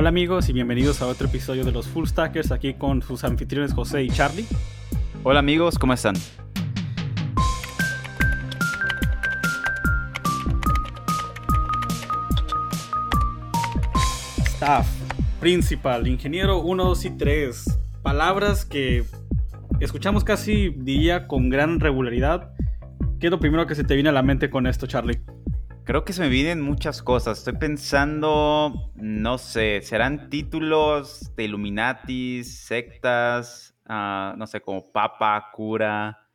Hola amigos y bienvenidos a otro episodio de los Full Stackers aquí con sus anfitriones José y Charlie. Hola amigos, ¿cómo están? Staff, principal, ingeniero 1, 2 y 3. Palabras que escuchamos casi día con gran regularidad. ¿Qué es lo primero que se te viene a la mente con esto, Charlie? Creo que se me vienen muchas cosas. Estoy pensando, no sé, serán títulos de Illuminati, sectas, ah, no sé, como Papa, Cura.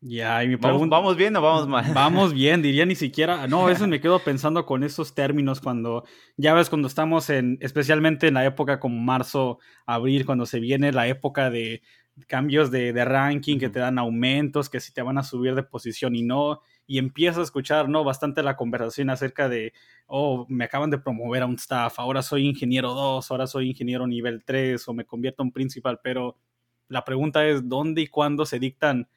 Ya, y mi ¿Vamos, pregunta. ¿Vamos bien o vamos mal? Vamos bien, diría ni siquiera. No, eso me quedo pensando con esos términos cuando, ya ves, cuando estamos en, especialmente en la época como marzo, abril, cuando se viene la época de cambios de, de ranking, que te dan aumentos, que si te van a subir de posición y no, y empiezas a escuchar, ¿no? Bastante la conversación acerca de, oh, me acaban de promover a un staff, ahora soy ingeniero 2, ahora soy ingeniero nivel 3, o me convierto en principal, pero la pregunta es, ¿dónde y cuándo se dictan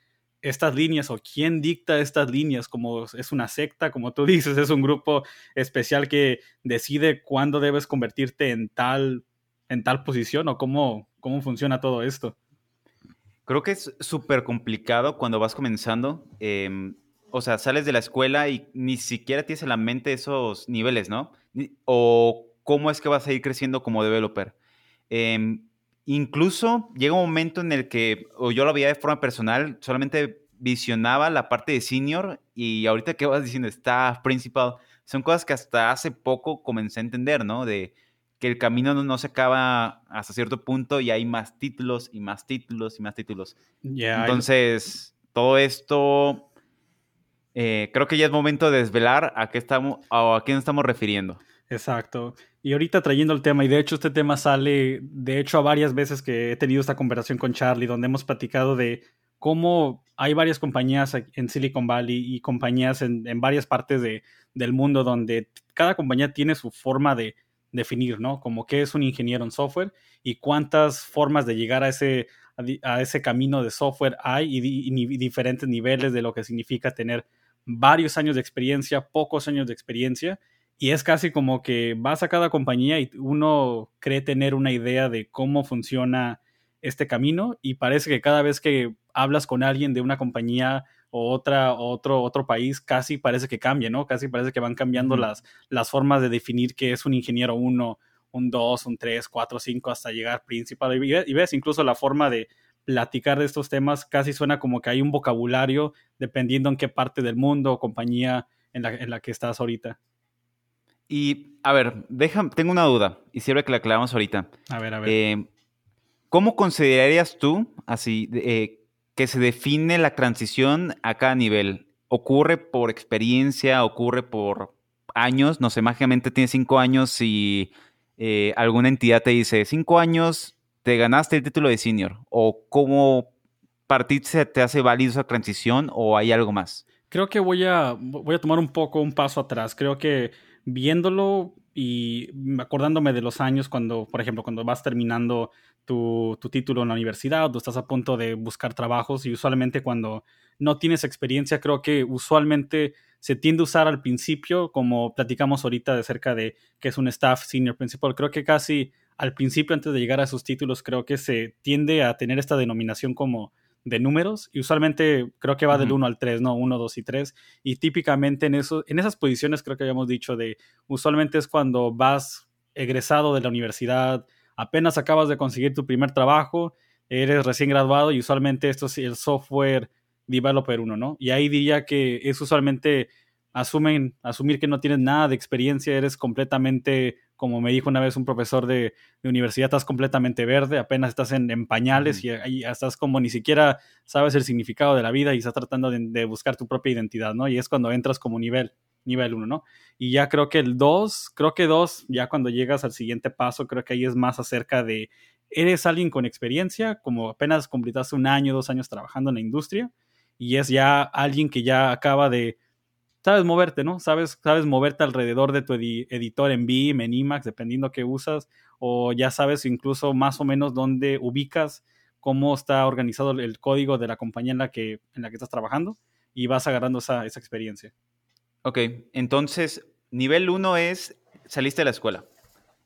estas líneas o quién dicta estas líneas, como es una secta, como tú dices, es un grupo especial que decide cuándo debes convertirte en tal, en tal posición o cómo, cómo funciona todo esto. Creo que es súper complicado cuando vas comenzando. Eh, o sea, sales de la escuela y ni siquiera tienes en la mente esos niveles, ¿no? O cómo es que vas a ir creciendo como developer. Eh, incluso llega un momento en el que, o yo lo veía de forma personal, solamente visionaba la parte de senior y ahorita que vas diciendo staff, principal, son cosas que hasta hace poco comencé a entender, ¿no? De que el camino no, no, se acaba hasta cierto punto y hay más títulos y más títulos y más títulos. Yeah, Entonces, todo esto eh, creo que ya es momento de desvelar a qué estamos a, a quién estamos refiriendo. Exacto. Y ahorita trayendo el tema, y de hecho este tema sale, de hecho, a varias veces que he tenido esta conversación con Charlie, donde hemos platicado de cómo hay varias compañías en Silicon Valley y compañías en, varias partes de, del mundo donde cada compañía tiene su forma de definir, ¿no? Como qué es un ingeniero en software y cuántas formas de llegar a ese, a, ese camino de software hay y diferentes niveles de lo que significa tener varios años de experiencia, pocos años de experiencia, y es casi como que vas a cada compañía y uno cree tener una idea de cómo funciona este camino y parece que cada vez que hablas con alguien de una compañía o otra, otro, otro país, casi parece que cambia, ¿no? Casi parece que van cambiando mm. las, las formas de definir qué es un ingeniero 1, un 2, un 3, 4, 5, hasta llegar principal. Y, y ves incluso la forma de platicar de estos temas casi suena como que hay un vocabulario dependiendo en qué parte del mundo o compañía en la, en la que estás ahorita. Y, a ver, deja, tengo una duda y sirve que la aclaramos ahorita. A ver, a ver. Eh, ¿Cómo considerarías tú, así, eh, que se define la transición a cada nivel? ¿Ocurre por experiencia? ¿Ocurre por años? No sé, mágicamente tienes cinco años y eh, alguna entidad te dice, cinco años, te ganaste el título de senior. ¿O cómo partir se te hace válido esa transición o hay algo más? Creo que voy a, voy a tomar un poco un paso atrás. Creo que viéndolo y acordándome de los años cuando, por ejemplo, cuando vas terminando tu, tu, título en la universidad o estás a punto de buscar trabajos y usualmente cuando no tienes experiencia, creo que usualmente se tiende a usar al principio, como platicamos ahorita de cerca de que es un staff senior principal, creo que casi al principio, antes de llegar a sus títulos, creo que se tiende a tener esta denominación como de números y usualmente creo que va uh -huh. del 1 al 3, ¿no? 1, 2 y 3 y típicamente en, eso, en esas posiciones creo que habíamos dicho de usualmente es cuando vas egresado de la universidad, apenas acabas de conseguir tu primer trabajo, eres recién graduado y usualmente esto es el software developer 1, ¿no? Y ahí diría que es usualmente asumen, asumir que no tienes nada de experiencia, eres completamente, como me dijo una vez un profesor de, de universidad, estás completamente verde, apenas estás en, en pañales mm. y, y, estás como ni siquiera sabes el significado de la vida y estás tratando de, de, buscar tu propia identidad, ¿no? Y es cuando entras como nivel, nivel 1, ¿no? Y ya creo que el 2, creo que 2, ya cuando llegas al siguiente paso, creo que ahí es más acerca de, eres alguien con experiencia, como apenas completaste un año, dos años trabajando en la industria, y es ya alguien que ya acaba de sabes moverte, ¿no? Sabes, sabes moverte alrededor de tu edi editor en Vim, en Emacs, dependiendo qué usas, o ya sabes incluso más o menos dónde ubicas cómo está organizado el código de la compañía en la que, en la que estás trabajando y vas agarrando esa, esa experiencia. Ok, entonces, nivel 1 es, saliste de la escuela.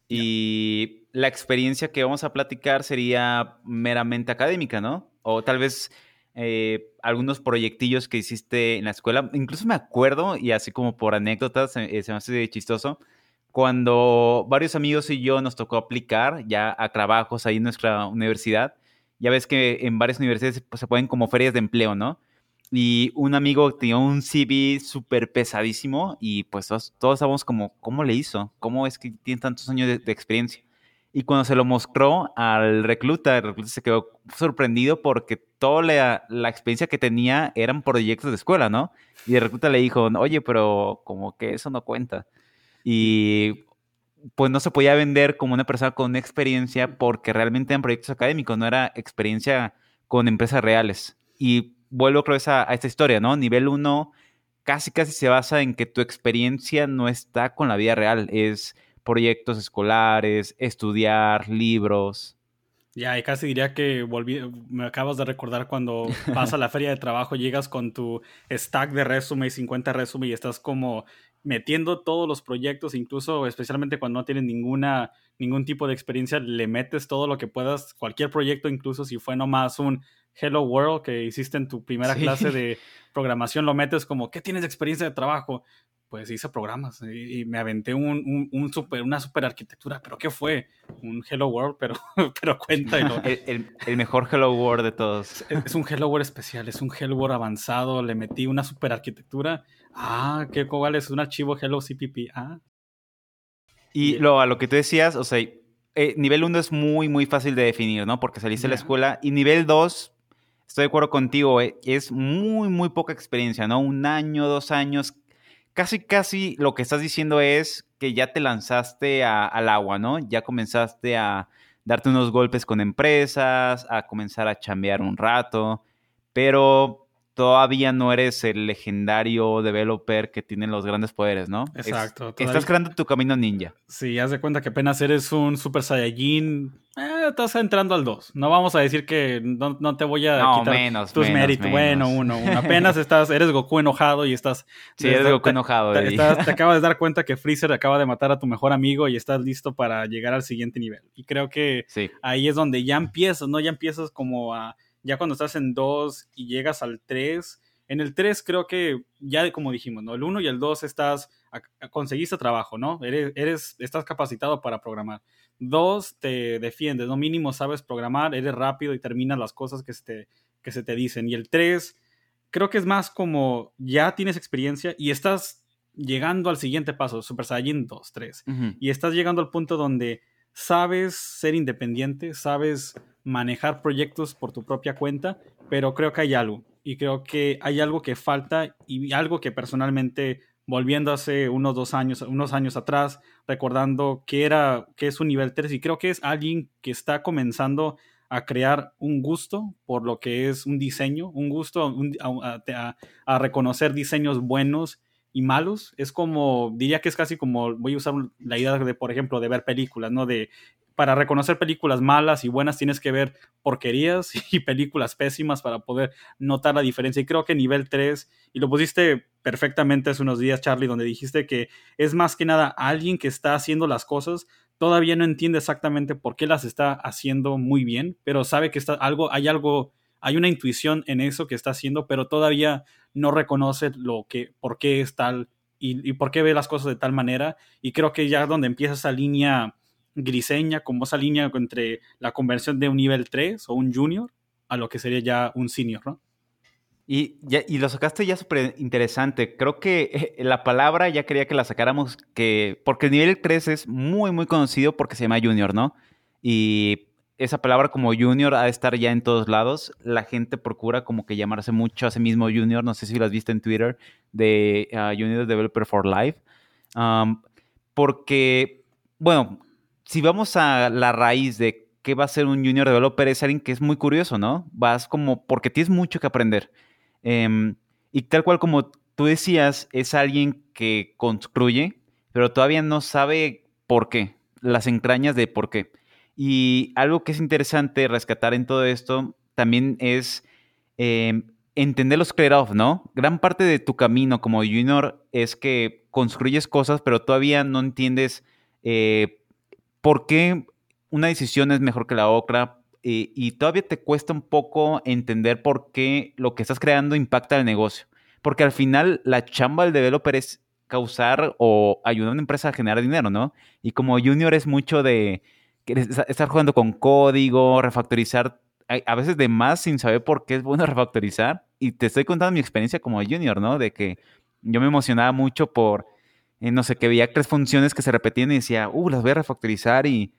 Y la experiencia que vamos a platicar sería meramente académica, ¿no? O tal vez eh, algunos proyectillos que hiciste en la escuela. Incluso me acuerdo, y así como por anécdotas, eh, se me hace chistoso, cuando varios amigos y yo nos tocó aplicar ya a trabajos ahí en nuestra universidad. Ya ves que en varias universidades pues, se pueden como ferias de empleo, ¿no? Y un amigo tenía un CV súper pesadísimo y pues todos, todos como, ¿cómo le hizo? ¿Cómo es que tiene tantos años de, de experiencia? Y cuando se lo mostró al recluta, el recluta se quedó sorprendido porque toda la, experiencia que tenía eran proyectos de escuela, ¿no? Y el recluta le dijo, oye, pero como que eso no cuenta. Y pues no se podía vender como una persona con experiencia porque realmente eran proyectos académicos, no era experiencia con empresas reales. Y vuelvo otra vez a, a esta historia, ¿no? Nivel 1 casi casi se basa en que tu experiencia no está con la vida real, es proyectos escolares, estudiar, libros. Ya, y casi diría que volví, me acabas de recordar cuando vas a la feria de trabajo, llegas con tu stack de resumen y 50 resumen y estás como metiendo todos los proyectos, incluso especialmente cuando no tienes ninguna, ningún tipo de experiencia, le metes todo lo que puedas, cualquier proyecto, incluso si fue nomás un Hello World que hiciste en tu primera clase de programación, lo metes como, ¿qué tienes de experiencia de trabajo? Pues hice programas y, me aventé un, un, super, una super arquitectura. ¿Pero qué fue? Un Hello World, pero, pero cuéntalo. el, el, mejor Hello World de todos. Es, un Hello World especial, es un Hello World avanzado. Le metí una super arquitectura. Ah, ¿qué cuál es? Un archivo Hello CPP. Ah. Y lo, a lo que tú decías, o sea, eh, nivel 1 es muy, muy fácil de definir, ¿no? Porque saliste de la escuela. Y nivel 2, estoy de acuerdo contigo, eh, es muy, muy poca experiencia, ¿no? Un año, dos años casi, casi lo que estás diciendo es que ya te lanzaste al agua, ¿no? Ya comenzaste a darte unos golpes con empresas, a comenzar a chambear un rato, pero todavía no eres el legendario developer que tiene los grandes poderes, ¿no? Exacto. estás creando tu camino ninja. Sí, haz de cuenta que apenas eres un Super Saiyajin, eh, estás entrando al 2. No vamos a decir que no, te voy a quitar tus méritos. Bueno, uno, uno. Apenas estás, eres Goku enojado y estás... Sí, eres Goku enojado. Te, te, acabas de dar cuenta que Freezer acaba de matar a tu mejor amigo y estás listo para llegar al siguiente nivel. Y creo que ahí es donde ya empiezas, ¿no? Ya empiezas como a ya cuando estás en 2 y llegas al 3, en el 3 creo que ya como dijimos, ¿no? El 1 y el 2 estás, conseguiste trabajo, ¿no? Eres, eres, estás capacitado para programar. 2 te defiendes, ¿no? Mínimo sabes programar, eres rápido y terminas las cosas que se te, que se te dicen. Y el 3 creo que es más como ya tienes experiencia y estás llegando al siguiente paso, Super Saiyan 2, 3. Y estás llegando al punto donde sabes ser independiente, sabes manejar proyectos por tu propia cuenta, pero creo que hay algo. Y creo que hay algo que falta y algo que personalmente, volviendo hace unos dos años, unos años atrás, recordando que era, que es un nivel 3 y creo que es alguien que está comenzando a crear un gusto por lo que es un diseño, un gusto a, a, reconocer diseños buenos y malos. Es como, diría que es casi como, voy a usar la idea de, por ejemplo, de ver películas, ¿no? De para reconocer películas malas y buenas tienes que ver porquerías y películas pésimas para poder notar la diferencia. Y creo que nivel 3, y lo pusiste perfectamente hace unos días, Charlie, donde dijiste que es más que nada alguien que está haciendo las cosas, todavía no entiende exactamente por qué las está haciendo muy bien, pero sabe que está algo, hay algo, hay una intuición en eso que está haciendo, pero todavía no reconoce lo que, por qué es tal y, y por qué ve las cosas de tal manera. Y creo que ya donde empieza esa línea griseña, como esa línea entre la conversión de un nivel 3 o un junior a lo que sería ya un senior, ¿no? Y, ya, y lo sacaste ya súper interesante. Creo que eh, la palabra ya quería que la sacáramos, que, porque el nivel 3 es muy, muy conocido porque se llama junior, ¿no? Y esa palabra como junior ha de estar ya en todos lados. La gente procura como que llamarse mucho a sí mismo junior. No sé si lo has visto en Twitter de uh, Junior Developer for Life. Porque, bueno, si vamos a la raíz de qué va a ser un junior developer, es alguien que es muy curioso, ¿no? Vas como, porque tienes mucho que aprender. Em, y tal cual como tú decías, es alguien que construye, pero todavía no sabe por qué, las entrañas de por qué. Y algo que es interesante rescatar en todo esto también es em, entender los trade-off, ¿no? Gran parte de tu camino como junior es que construyes cosas, pero todavía no entiendes eh, por qué una decisión es mejor que la otra y, y todavía te cuesta un poco entender por qué lo que estás creando impacta el negocio. Porque al final la chamba del developer es causar o ayudar a una empresa a generar dinero, ¿no? Y como junior es mucho de estar jugando con código, refactorizar, a veces de más sin saber por qué es bueno refactorizar. Y te estoy contando mi experiencia como junior, ¿no? De que yo me emocionaba mucho por, no sé, que veía tres funciones que se repetían y decía, uh, las voy a refactorizar y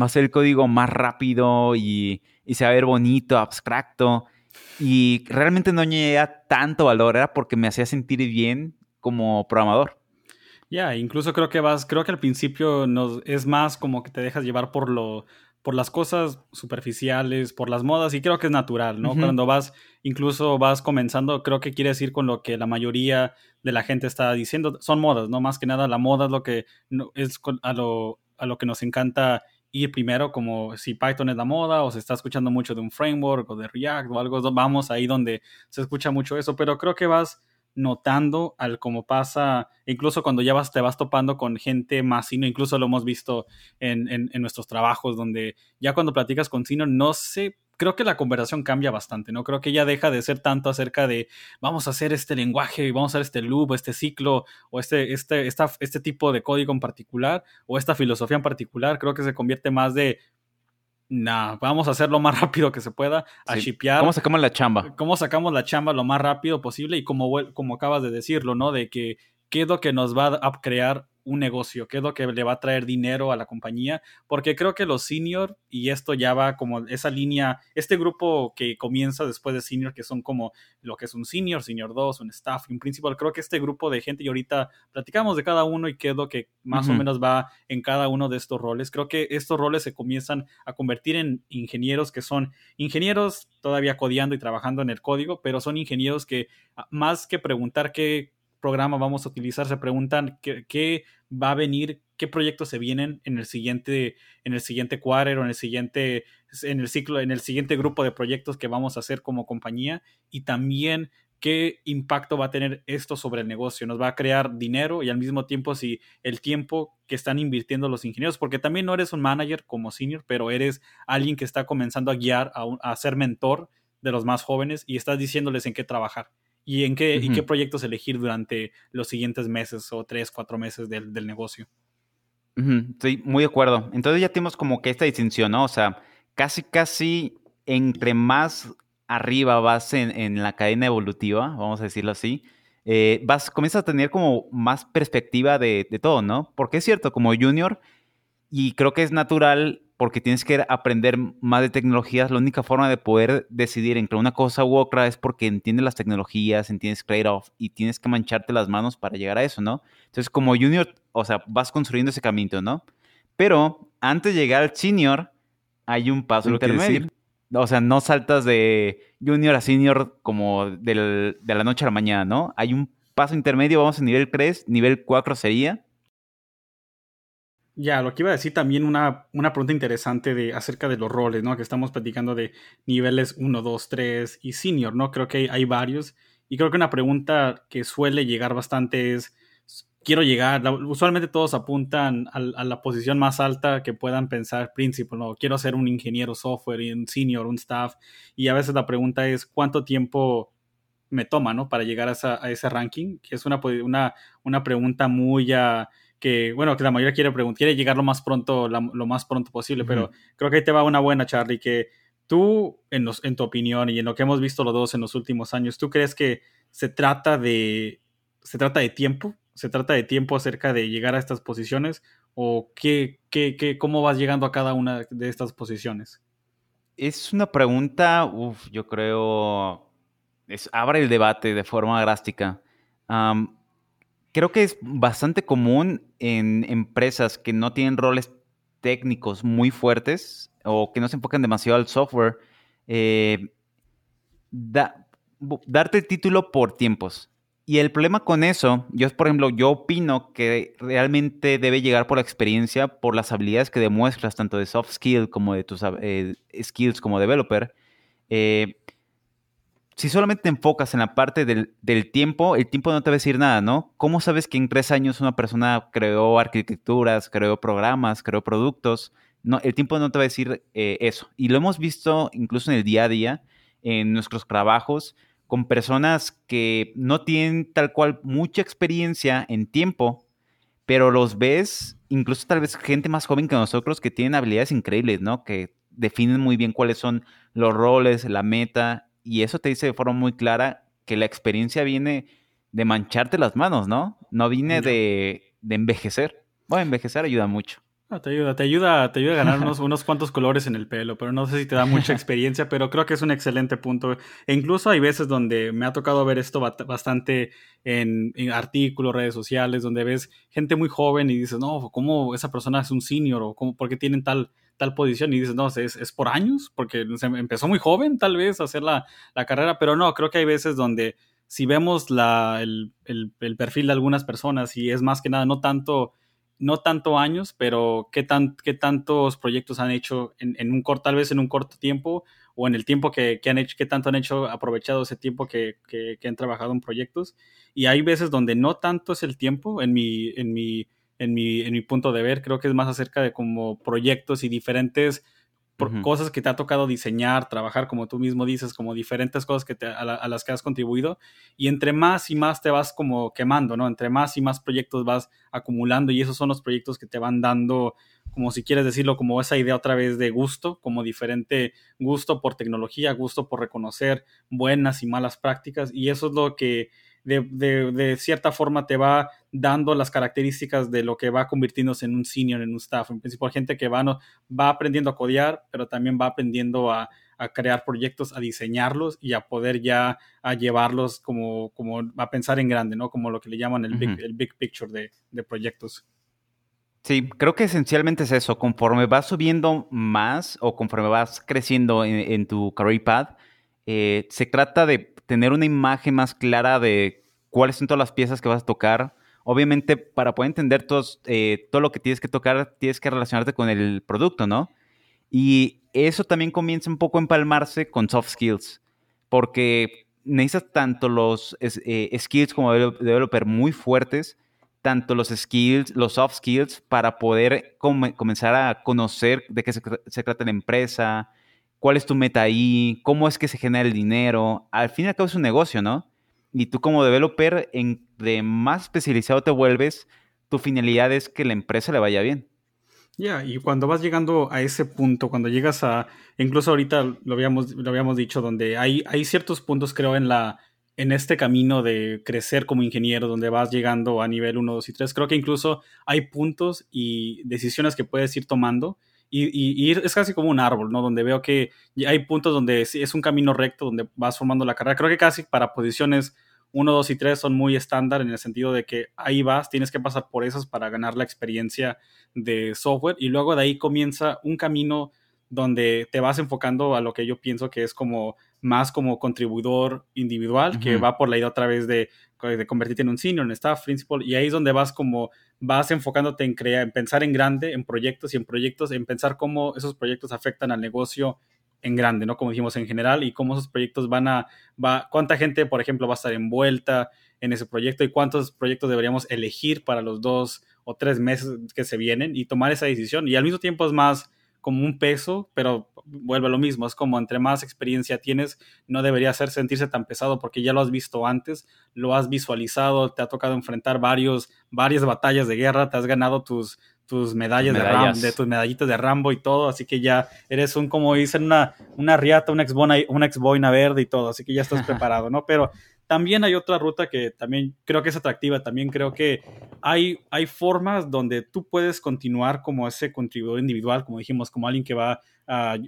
va a ser el código más rápido y, y se va a ver bonito, abstracto. Y realmente no añadía tanto valor, era porque me hacía sentir bien como programador. Ya, incluso creo que vas, creo que al principio nos, es más como que te dejas llevar por lo, por las cosas superficiales, por las modas, y creo que es natural, ¿no? Cuando vas, incluso vas comenzando, creo que quieres ir con lo que la mayoría de la gente está diciendo, son modas, ¿no? Más que nada la moda es lo que es a lo, a lo que nos encanta ir primero, como si Python es la moda o se está escuchando mucho de un framework o de React o algo, vamos ahí donde se escucha mucho eso, pero creo que vas notando al cómo pasa, incluso cuando ya vas, te vas topando con gente más sino, incluso lo hemos visto en, en, nuestros trabajos, donde ya cuando platicas con sino, no sé, creo que la conversación cambia bastante, ¿no? Creo que ya deja de ser tanto acerca de vamos a hacer este lenguaje, vamos a hacer este loop, este ciclo, o este, este, esta, este tipo de código en particular, o esta filosofía en particular, creo que se convierte más de nah, vamos a hacer lo más rápido que se pueda, a shipear. ¿Cómo sacamos la chamba? ¿Cómo sacamos la chamba lo más rápido posible? Y como, como acabas de decirlo, ¿no? De que qué es lo que nos va a crear un negocio, qué es lo que le va a traer dinero a la compañía, porque creo que los senior, y esto ya va como esa línea, este grupo que comienza después de senior, que son como lo que es un senior, senior 2, un staff un principal, creo que este grupo de gente, y ahorita platicamos de cada uno y qué es lo que más o menos va en cada uno de estos roles, creo que estos roles se comienzan a convertir en ingenieros que son ingenieros todavía codiando y trabajando en el código, pero son ingenieros que más que preguntar qué programa vamos a utilizar, se preguntan qué, va a venir, qué proyectos se vienen en el siguiente, en el siguiente quarter o en el siguiente, en el ciclo, en el siguiente grupo de proyectos que vamos a hacer como compañía y también qué impacto va a tener esto sobre el negocio. Nos va a crear dinero y al mismo tiempo si el tiempo que están invirtiendo los ingenieros, porque también no eres un manager como senior, pero eres alguien que está comenzando a guiar, a, a ser mentor de los más jóvenes y estás diciéndoles en qué trabajar y en qué, y qué proyectos elegir durante los siguientes meses o tres, cuatro meses del, negocio. Estoy muy de acuerdo. Entonces ya tenemos como que esta distinción, ¿no? O sea, casi, casi entre más arriba vas en, la cadena evolutiva, vamos a decirlo así, eh, vas, comienzas a tener como más perspectiva de, de, todo, ¿no? Porque es cierto, como junior, y creo que es natural porque tienes que aprender más de tecnologías. La única forma de poder decidir entre una cosa u otra es porque entiendes las tecnologías, entiendes trade-off y tienes que mancharte las manos para llegar a eso, ¿no? Entonces, como junior, o sea, vas construyendo ese camino, ¿no? Pero antes de llegar al senior, hay un paso intermedio. O sea, no saltas de junior a senior como de la noche a la mañana, ¿no? Hay un paso intermedio, vamos a nivel 3, nivel 4 sería ya, lo que iba a decir también una, una pregunta interesante de, acerca de los roles, ¿no? Que estamos platicando de niveles 1, 2, 3 y senior, ¿no? Creo que hay, varios. Y creo que una pregunta que suele llegar bastante es, quiero llegar, usualmente todos apuntan a, la posición más alta que puedan pensar principal, ¿no? Quiero ser un ingeniero software, un senior, un staff. Y a veces la pregunta es, ¿cuánto tiempo me toma, ¿no? Para llegar a, ese ranking, que es una, una, una pregunta muy... que, bueno, que la mayoría quiere preguntar, quiere llegar lo más pronto, lo más pronto posible, pero creo que ahí te va una buena, Charlie, que tú, en, los, en tu opinión y en lo que hemos visto los dos en los últimos años, ¿tú crees que se trata de, se trata de tiempo? ¿Se trata de tiempo acerca de llegar a estas posiciones? ¿O qué, qué, qué, cómo vas llegando a cada una de estas posiciones? Es una pregunta, uff, yo creo, es, abre el debate de forma drástica creo que es bastante común en empresas que no tienen roles técnicos muy fuertes o que no se enfocan demasiado al software, eh, darte el título por tiempos. Y el problema con eso, yo por ejemplo, yo opino que realmente debe llegar por la experiencia, por las habilidades que demuestras, tanto de soft skills como de tus eh, skills como developer. Eh, si solamente te enfocas en la parte del, tiempo, el tiempo no te va a decir nada, ¿no? ¿Cómo sabes que en tres años una persona creó arquitecturas, creó programas, creó productos? No, el tiempo no te va a decir eh, eso. Y lo hemos visto incluso en el día a día, en nuestros trabajos, con personas que no tienen tal cual mucha experiencia en tiempo, pero los ves, incluso tal vez gente más joven que nosotros, que tienen habilidades increíbles, ¿no? Que definen muy bien cuáles son los roles, la meta, y eso te dice de forma muy clara que la experiencia viene de mancharte las manos, ¿no? No viene de, de envejecer. Bueno, envejecer ayuda mucho. Ah, te ayuda, te ayuda, te ayuda a ganar unos, unos cuantos colores en el pelo, pero no sé si te da mucha experiencia, pero creo que es un excelente punto. E incluso hay veces donde me ha tocado ver esto bastante en, artículos, redes sociales, donde ves gente muy joven y dices, no, ¿cómo esa persona es un senior? ¿O cómo, por qué tienen tal, tal posición? Y dices, no, es, es por años, porque empezó muy joven tal vez a hacer la, la carrera, pero no, creo que hay veces donde si vemos la, el, el, perfil de algunas personas y es más que nada, no tanto no tanto años, pero qué, tan, qué tantos proyectos han hecho en, un corto, tal vez en un corto tiempo, o en el tiempo que, han hecho, qué tanto han hecho, aprovechado ese tiempo que, han trabajado en proyectos. Y hay veces donde no tanto es el tiempo, en mi, en mi, en mi, en mi punto de ver, creo que es más acerca de como proyectos y diferentes por cosas que te ha tocado diseñar, trabajar, como tú mismo dices, como diferentes cosas que te, a, las que has contribuido. Y entre más y más te vas como quemando, ¿no? Entre más y más proyectos vas acumulando y esos son los proyectos que te van dando, como si quieres decirlo, como esa idea otra vez de gusto, como diferente gusto por tecnología, gusto por reconocer buenas y malas prácticas. Y eso es lo que de, de, cierta forma te va dando las características de lo que va convirtiéndose en un senior, en un staff. En principio, gente que va, no, va aprendiendo a codear, pero también va aprendiendo a, a, crear proyectos, a diseñarlos y a poder ya a llevarlos como, como a pensar en grande, ¿no? Como lo que le llaman el, big, el big picture de, de proyectos. Sí, creo que esencialmente es eso. Conforme vas subiendo más o conforme vas creciendo en, tu career path, eh, se trata de tener una imagen más clara de cuáles son todas las piezas que vas a tocar. Obviamente, para poder entender todos, eh, todo lo que tienes que tocar, tienes que relacionarte con el producto, ¿no? Y eso también comienza un poco a empalmarse con soft skills, porque necesitas tanto los eh, skills como developer muy fuertes, tanto los skills, los soft skills, para poder comenzar a conocer de qué se, se trata la empresa, cuál es tu meta ahí, cómo es que se genera el dinero. Al fin y al cabo es un negocio, ¿no? Y tú como developer, de más especializado te vuelves, tu finalidad es que la empresa le vaya bien. Ya, y cuando vas llegando a ese punto, cuando llegas a, incluso ahorita lo habíamos, lo habíamos dicho, donde hay, hay ciertos puntos, creo, en la en este camino de crecer como ingeniero, donde vas llegando a nivel 1, 2 y 3, creo que incluso hay puntos y decisiones que puedes ir tomando y, es casi como un árbol, ¿no? Donde veo que hay puntos donde es un camino recto, donde vas formando la carrera. Creo que casi para posiciones 1, 2 y 3 son muy estándar en el sentido de que ahí vas, tienes que pasar por esas para ganar la experiencia de software y luego de ahí comienza un camino donde te vas enfocando a lo que yo pienso que es como más como contribuidor individual, que va por la idea otra vez de, de, convertirte en un senior, en staff, principal, y ahí es donde vas como, vas enfocándote en crear, en pensar en grande, en proyectos y en proyectos, en pensar cómo esos proyectos afectan al negocio en grande, ¿no? Como dijimos en general, y cómo esos proyectos van a, va, cuánta gente, por ejemplo, va a estar envuelta en ese proyecto y cuántos proyectos deberíamos elegir para los dos o tres meses que se vienen y tomar esa decisión. Y al mismo tiempo es más como un peso, pero vuelve a lo mismo, es como entre más experiencia tienes, no debería ser sentirse tan pesado porque ya lo has visto antes, lo has visualizado, te ha tocado enfrentar varios, varias batallas de guerra, te has ganado tus, tus medallas, De, Rambo, de, tus medallitas de Rambo y todo, así que ya eres un, como dicen, una, una riata, una ex, una ex boina verde y todo, así que ya estás preparado, ¿no? Pero también hay otra ruta que también creo que es atractiva, también creo que hay, hay formas donde tú puedes continuar como ese contribuidor individual, como dijimos, como alguien que va a,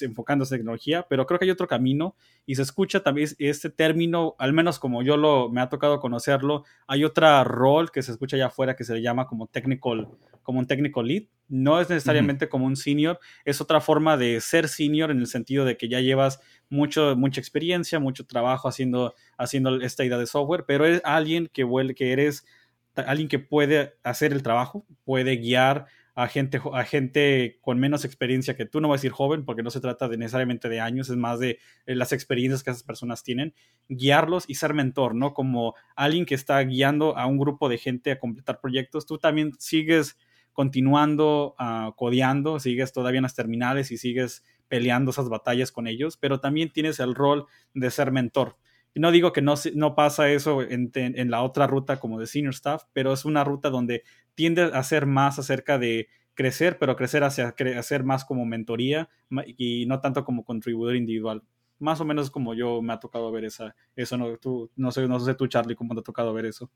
enfocando en tecnología, pero creo que hay otro camino y se escucha también este término, al menos como yo lo me ha tocado conocerlo, hay otra rol que se escucha allá afuera que se le llama como technical, como un technical lead. No es necesariamente como un senior, es otra forma de ser senior en el sentido de que ya llevas mucho, mucha experiencia, mucho trabajo haciendo, haciendo esta idea de software, pero es alguien que, que eres alguien que puede hacer el trabajo, puede guiar a gente, a gente con menos experiencia que tú, no voy a decir joven, porque no se trata necesariamente de años, es más de eh, las experiencias que esas personas tienen, guiarlos y ser mentor, ¿no? Como alguien que está guiando a un grupo de gente a completar proyectos, tú también sigues continuando uh, codeando, sigues todavía en las terminales y sigues peleando esas batallas con ellos, pero también tienes el rol de ser mentor. No digo que no, no pasa eso en, en, la otra ruta como de senior staff, pero es una ruta donde tiende a ser más acerca de crecer, pero crecer hacia hacer más como mentoría y no tanto como contribuidor individual. Más o menos como yo me ha tocado ver esa, eso. No, tú, no, sé, no sé tú, Charlie, cómo te ha tocado ver eso.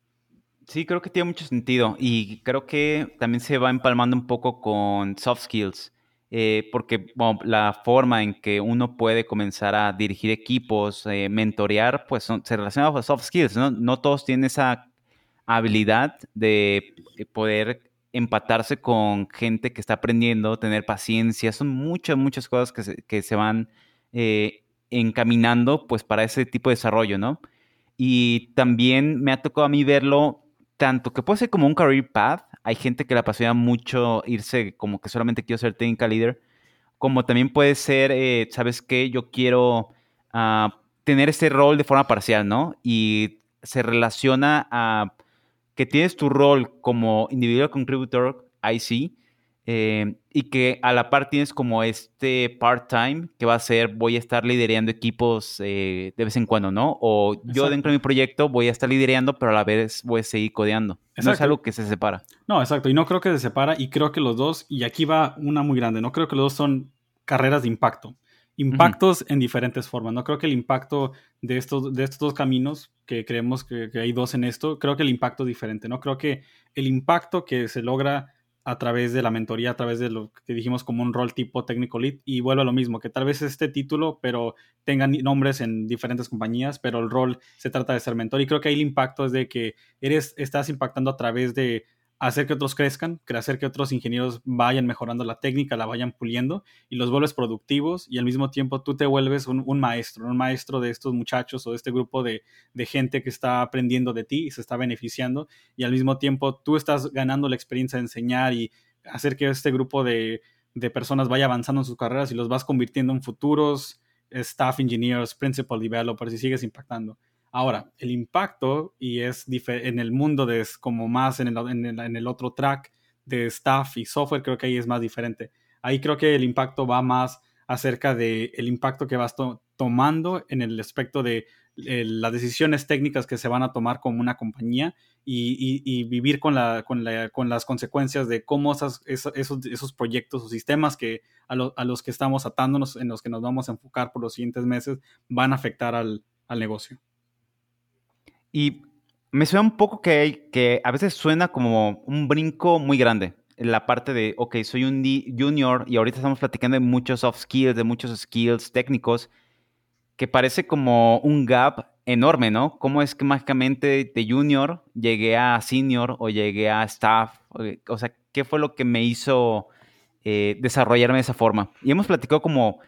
Sí, creo que tiene mucho sentido y creo que también se va empalmando un poco con soft skills. Eh, porque la forma en que uno puede comenzar a dirigir equipos, eh, mentorear, pues se relaciona con soft skills, ¿no? No todos tienen esa habilidad de eh, poder empatarse con gente que está aprendiendo, tener paciencia, son muchas, muchas cosas que se, que se van encaminando pues para ese tipo de desarrollo, ¿no? Y también me ha tocado a mí verlo tanto que puede ser como un career path, hay gente que le apasiona mucho irse como que solamente quiero ser technical leader, como también puede ser, eh, ¿sabes qué? Yo quiero ah, tener ese rol de forma parcial, ¿no? Y se relaciona a que tienes tu rol como individual contributor, IC, eh, y que a la par tienes como este part-time que va a ser, voy a estar liderando equipos eh, de vez en cuando, ¿no? O yo dentro de mi proyecto voy a estar liderando, pero a la vez voy a seguir codeando. No es algo que se separa. No, exacto. Y no creo que se separa. Y creo que los dos, y aquí va una muy grande, no creo que los dos son carreras de impacto. Impactos en diferentes formas. No creo que el impacto de estos, de estos dos caminos, que creemos que, que hay dos en esto, creo que el impacto es diferente. No creo que el impacto que se logra a través de la mentoría, a través de lo que dijimos como un rol tipo técnico lead y vuelve a lo mismo, que tal vez este título, pero tengan nombres en diferentes compañías, pero el rol se trata de ser mentor y creo que ahí el impacto es de que eres, estás impactando a través de hacer que otros crezcan, hacer que otros ingenieros vayan mejorando la técnica, la vayan puliendo y los vuelves productivos y al mismo tiempo tú te vuelves un, maestro, un maestro de estos muchachos o de este grupo de, gente que está aprendiendo de ti y se está beneficiando y al mismo tiempo tú estás ganando la experiencia de enseñar y hacer que este grupo de, de personas vaya avanzando en sus carreras y los vas convirtiendo en futuros staff engineers, principal developers y sigues impactando. Ahora, el impacto, y es en el mundo de como más en el, en, el, otro track de staff y software, creo que ahí es más diferente. Ahí creo que el impacto va más acerca del el impacto que vas tomando en el aspecto de las decisiones técnicas que se van a tomar como una compañía y, vivir con, la, con, la, con, las consecuencias de cómo esos, esos, proyectos o sistemas que a, los que estamos atándonos, en los que nos vamos a enfocar por los siguientes meses, van a afectar al negocio. Y me suena un poco que, que a veces suena como un brinco muy grande. La parte de, ok, soy un junior y ahorita estamos platicando de muchos soft skills, de muchos skills técnicos, que parece como un gap enorme, ¿no? ¿Cómo es que mágicamente de junior llegué a senior o llegué a staff? O sea, ¿qué fue lo que me hizo eh, desarrollarme de esa forma? Y hemos platicado como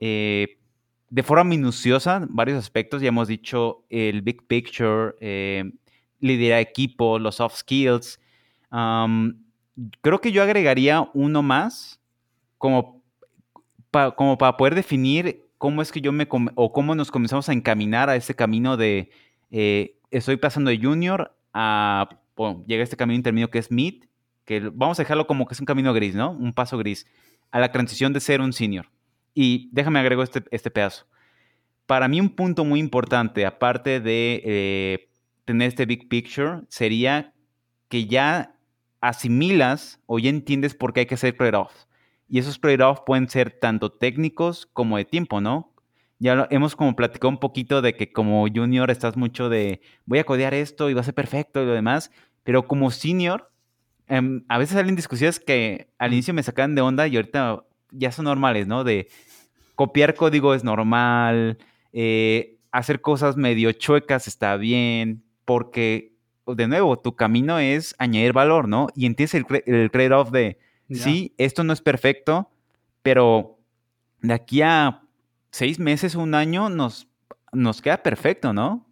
eh, de forma minuciosa varios aspectos. Ya hemos dicho el big picture, eh, equipo, los soft skills. creo que yo agregaría uno más como, como para poder definir cómo es que yo me o cómo nos comenzamos a encaminar a ese camino de eh, estoy pasando de junior a llega este camino intermedio que es mid, que vamos a dejarlo como que es un camino gris, ¿no? Un paso gris a la transición de ser un senior. Y déjame agrego este, este pedazo. Para mí un punto muy importante, aparte de eh, tener este big picture, sería que ya asimilas o ya entiendes por qué hay que hacer trade-offs. Y esos trade-offs pueden ser tanto técnicos como de tiempo, ¿no? Ya hemos como platicado un poquito de que como junior estás mucho de voy a codear esto y va a ser perfecto y lo demás, pero como senior, em, a veces salen discusiones que al inicio me sacan de onda y ahorita ya son normales, ¿no? De copiar código es normal, eh, hacer cosas medio chuecas está bien, porque, de nuevo, tu camino es añadir valor, ¿no? Y entiendes el, el trade-off de, sí, esto no es perfecto, pero de aquí a seis meses, un año, nos, nos queda perfecto, ¿no?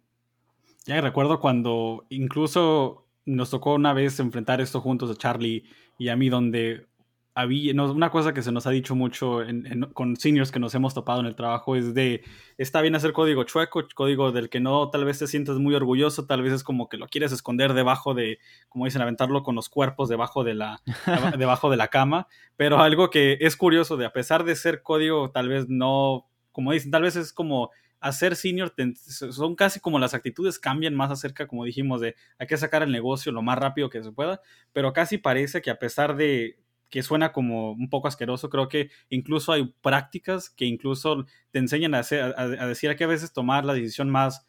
Ya recuerdo cuando incluso nos tocó una vez enfrentar esto juntos a Charlie y a mí, donde había, una cosa que se nos ha dicho mucho con seniors que nos hemos topado en el trabajo es de, está bien hacer código chueco, código del que no tal vez te sientes muy orgulloso, tal vez es como que lo quieres esconder debajo de, como dicen, aventarlo con los cuerpos debajo de la, debajo de la cama, pero algo que es curioso de, a pesar de ser código, tal vez no, como dicen, tal vez es como hacer senior son casi como las actitudes cambian más acerca, como dijimos, de hay que sacar el negocio lo más rápido que se pueda, pero casi parece que a pesar de que suena como un poco asqueroso, creo que incluso hay prácticas que incluso te enseñan a, hacer, a, decir que a veces tomar la decisión más,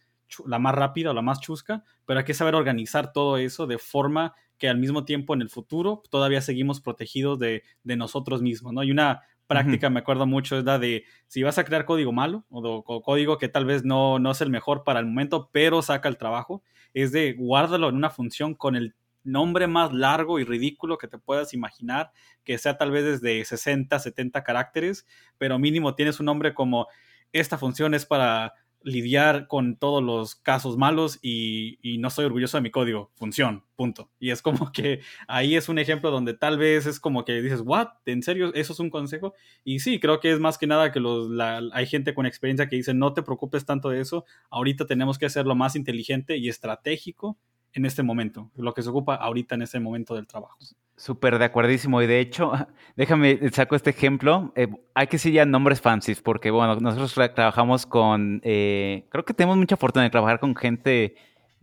la más rápida o la más chusca, pero hay que saber organizar todo eso de forma que al mismo tiempo en el futuro todavía seguimos protegidos de, de nosotros mismos, ¿no? Y una práctica, me acuerdo mucho, es la de si vas a crear código malo o, o, código que tal vez no, no es el mejor para el momento, pero saca el trabajo, es de guárdalo en una función con el nombre más largo y ridículo que te puedas imaginar, que sea tal vez desde 60, 70 caracteres, pero mínimo tienes un nombre como esta función es para lidiar con todos los casos malos y, no estoy orgulloso de mi código, función, punto. Y es como que ahí es un ejemplo donde tal vez es como que dices, ¿what? ¿En serio? ¿Eso es un consejo? Y sí, creo que es más que nada que los, hay gente con experiencia que dice, no te preocupes tanto de eso, ahorita tenemos que hacerlo más inteligente y estratégico en este momento, lo que se ocupa ahorita en este momento del trabajo. Súper de acuerdísimo. Y de hecho, déjame, saco este ejemplo. Eh, hay que decir ya nombres fancies, porque bueno, nosotros trabajamos con, eh, creo que tenemos mucha fortuna de trabajar con gente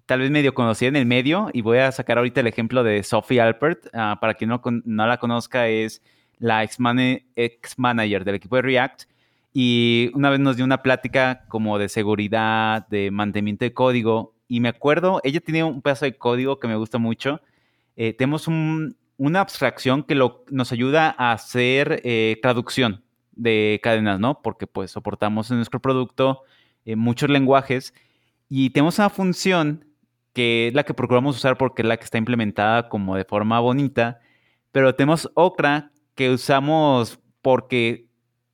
tal vez medio conocida en el medio. Y voy a sacar ahorita el ejemplo de Sophie Alpert. Ah, para quien no, no, la conozca, es la ex, ex del equipo de React. Y una vez nos dio una plática como de seguridad, de mantenimiento de código y me acuerdo, ella tiene un pedazo de código que me gusta mucho. Eh, tenemos una abstracción que nos ayuda a hacer eh, traducción de cadenas, ¿no? Porque pues soportamos en nuestro producto eh, muchos lenguajes y tenemos una función que es la que procuramos usar porque es la que está implementada como de forma bonita, pero tenemos otra que usamos porque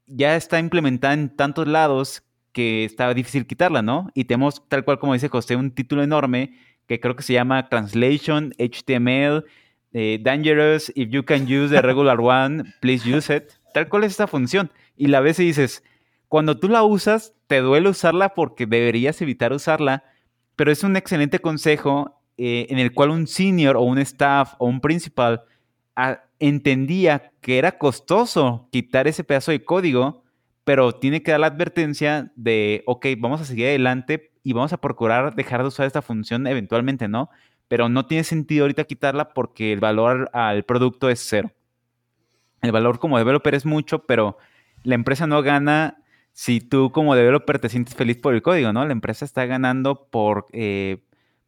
ya está implementada en tantos lados que estaba difícil quitarla, ¿no? Y tenemos, tal cual como dice José, un título enorme que creo que se llama Translation HTML eh, Dangerous. If you can use the regular one, please use it. Tal cual es esta función. Y la ves y dices, cuando tú la usas, te duele usarla porque deberías evitar usarla, pero es un excelente consejo eh, en el cual un senior o un staff o un principal ah, entendía que era costoso quitar ese pedazo de código pero tiene que dar la advertencia de, ok, vamos a seguir adelante y vamos a procurar dejar de usar esta función eventualmente, ¿no? Pero no tiene sentido ahorita quitarla porque el valor al producto es cero. El valor como developer es mucho, pero la empresa no gana si tú como developer te sientes feliz por el código, ¿no? La empresa está ganando por, eh,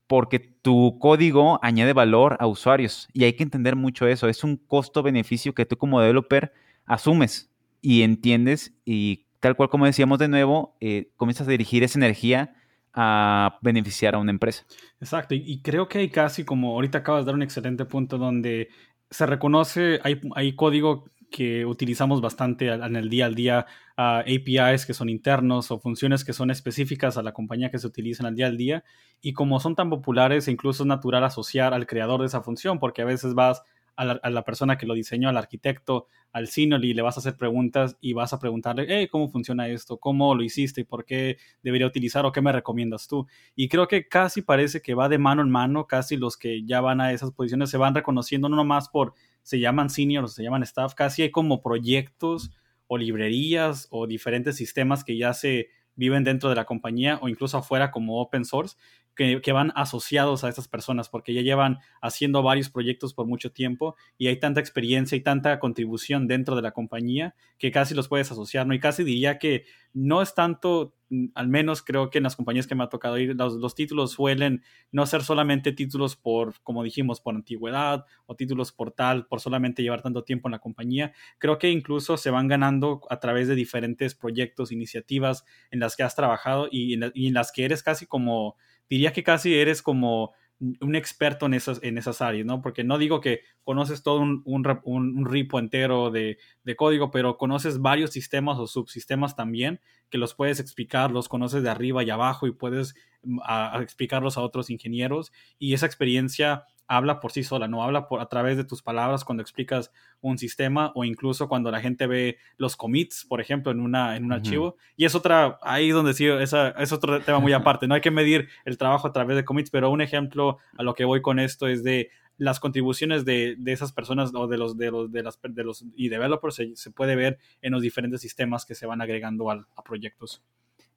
porque tu código añade valor a usuarios y hay que entender mucho eso. Es un costo-beneficio que tú como developer asumes y entiendes y tal cual como decíamos de nuevo, eh, comienzas a dirigir esa energía a beneficiar a una empresa. Exacto, y, creo que hay casi como ahorita acabas de dar un excelente punto donde se reconoce, hay, hay código que utilizamos bastante en el día al día, APIs que son internos o funciones que son específicas a la compañía que se utilizan al día al día, y como son tan populares, incluso es natural asociar al creador de esa función, porque a veces vas a la, persona que lo diseñó, al arquitecto, al y le vas a hacer preguntas y vas a preguntarle, hey, ¿cómo funciona esto? ¿Cómo lo hiciste? ¿Por qué debería utilizar o qué me recomiendas tú? Y creo que casi parece que va de mano en mano, casi los que ya van a esas posiciones se van reconociendo no nomás por, se llaman seniors, se llaman staff, casi hay como proyectos o librerías o diferentes sistemas que ya se viven dentro de la compañía o incluso afuera como open source que, van asociados a estas personas, porque ya llevan haciendo varios proyectos por mucho tiempo y hay tanta experiencia y tanta contribución dentro de la compañía que casi los puedes asociar, ¿no? Y casi diría que no es tanto, mm, al menos creo que en las compañías que me ha tocado ir, los, títulos suelen no ser solamente títulos por, como dijimos, por antigüedad o títulos por tal, por solamente llevar tanto tiempo en la compañía. Creo que incluso se van ganando a través de diferentes proyectos, iniciativas en las que has trabajado y en las que eres casi como diría que casi eres como un experto en esas, en esas áreas, ¿no? Porque no digo que conoces todo un, un, ripo entero de, de, código, pero conoces varios sistemas o subsistemas también que los puedes explicar, los conoces de arriba y abajo y puedes mm, explicarlos a otros ingenieros y esa experiencia habla por sí sola, no habla por, a través de tus palabras cuando explicas un sistema o incluso cuando la gente ve los commits, por ejemplo, en, una, en un archivo. Y es otra, ahí donde sí, esa, es otro tema muy aparte. No hay que medir el trabajo a través de commits, pero un ejemplo a lo que voy con esto es de las contribuciones de, de, esas personas o de los de los de las de los y developers se, se puede ver en los diferentes sistemas que se van agregando a, proyectos.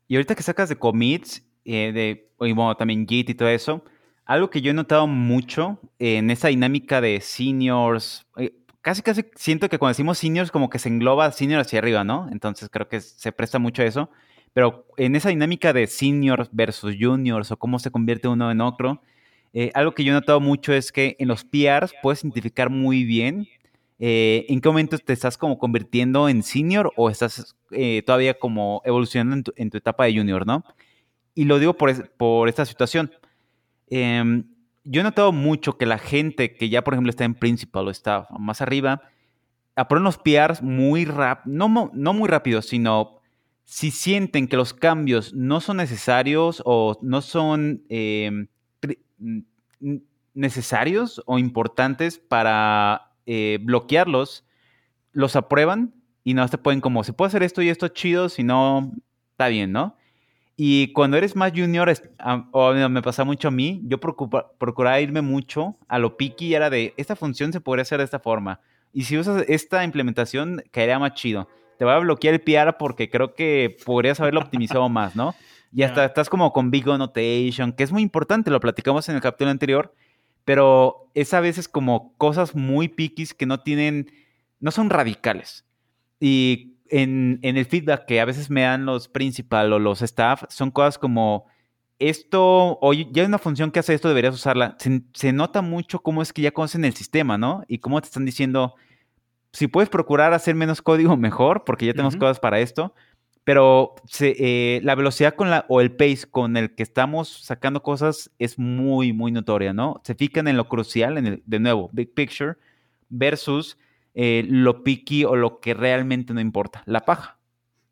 Y ahorita que sacas de commits, eh, de, y bueno, también Git y todo eso, algo que yo he notado mucho en esa dinámica de seniors, eh, casi casi siento que cuando decimos seniors como que se engloba senior hacia arriba, ¿no? Entonces creo que se presta mucho a eso. Pero en esa dinámica de seniors versus juniors o cómo se convierte uno en otro, eh, algo que yo he notado mucho es que en los PRs puedes identificar muy bien eh, en qué momento te estás como convirtiendo en senior o estás eh, todavía como evolucionando en tu, etapa de junior, ¿no? Y lo digo por, por esta situación. Em, yo he notado mucho que la gente que ya, por ejemplo, está en principal o está más arriba, aprueban los PRs muy rápido, no, no muy rápido, sino si sienten que los cambios no son necesarios o no son em, necesarios o importantes para eh, bloquearlos, los aprueban y no te pueden como, se puede hacer esto y esto chido, si no, está bien, ¿no? Y cuando eres más junior, o me pasa mucho a mí, yo procuraba irme mucho a lo picky y era de, esta función se podría hacer de esta forma. Y si usas esta implementación, caería más chido. Te voy a bloquear el PR porque creo que podrías haberlo optimizado más, ¿no? Y hasta estás como con Big Annotation, que es muy importante, lo platicamos en el capítulo anterior, pero es a veces como cosas muy piquis que no tienen, no son radicales. Y en, el feedback que a veces me dan los principal o los staff, son cosas como esto, oye, ya hay una función que hace esto, deberías usarla. Se, nota mucho cómo es que ya conocen el sistema, ¿no? Y cómo te están diciendo, si puedes procurar hacer menos código, mejor, porque ya tenemos cosas para esto. Pero eh, la velocidad con la, o el pace con el que estamos sacando cosas es muy, muy notoria, ¿no? Se fijan en lo crucial, en el, de nuevo, big picture, versus eh, lo picky o lo que realmente no importa, la paja.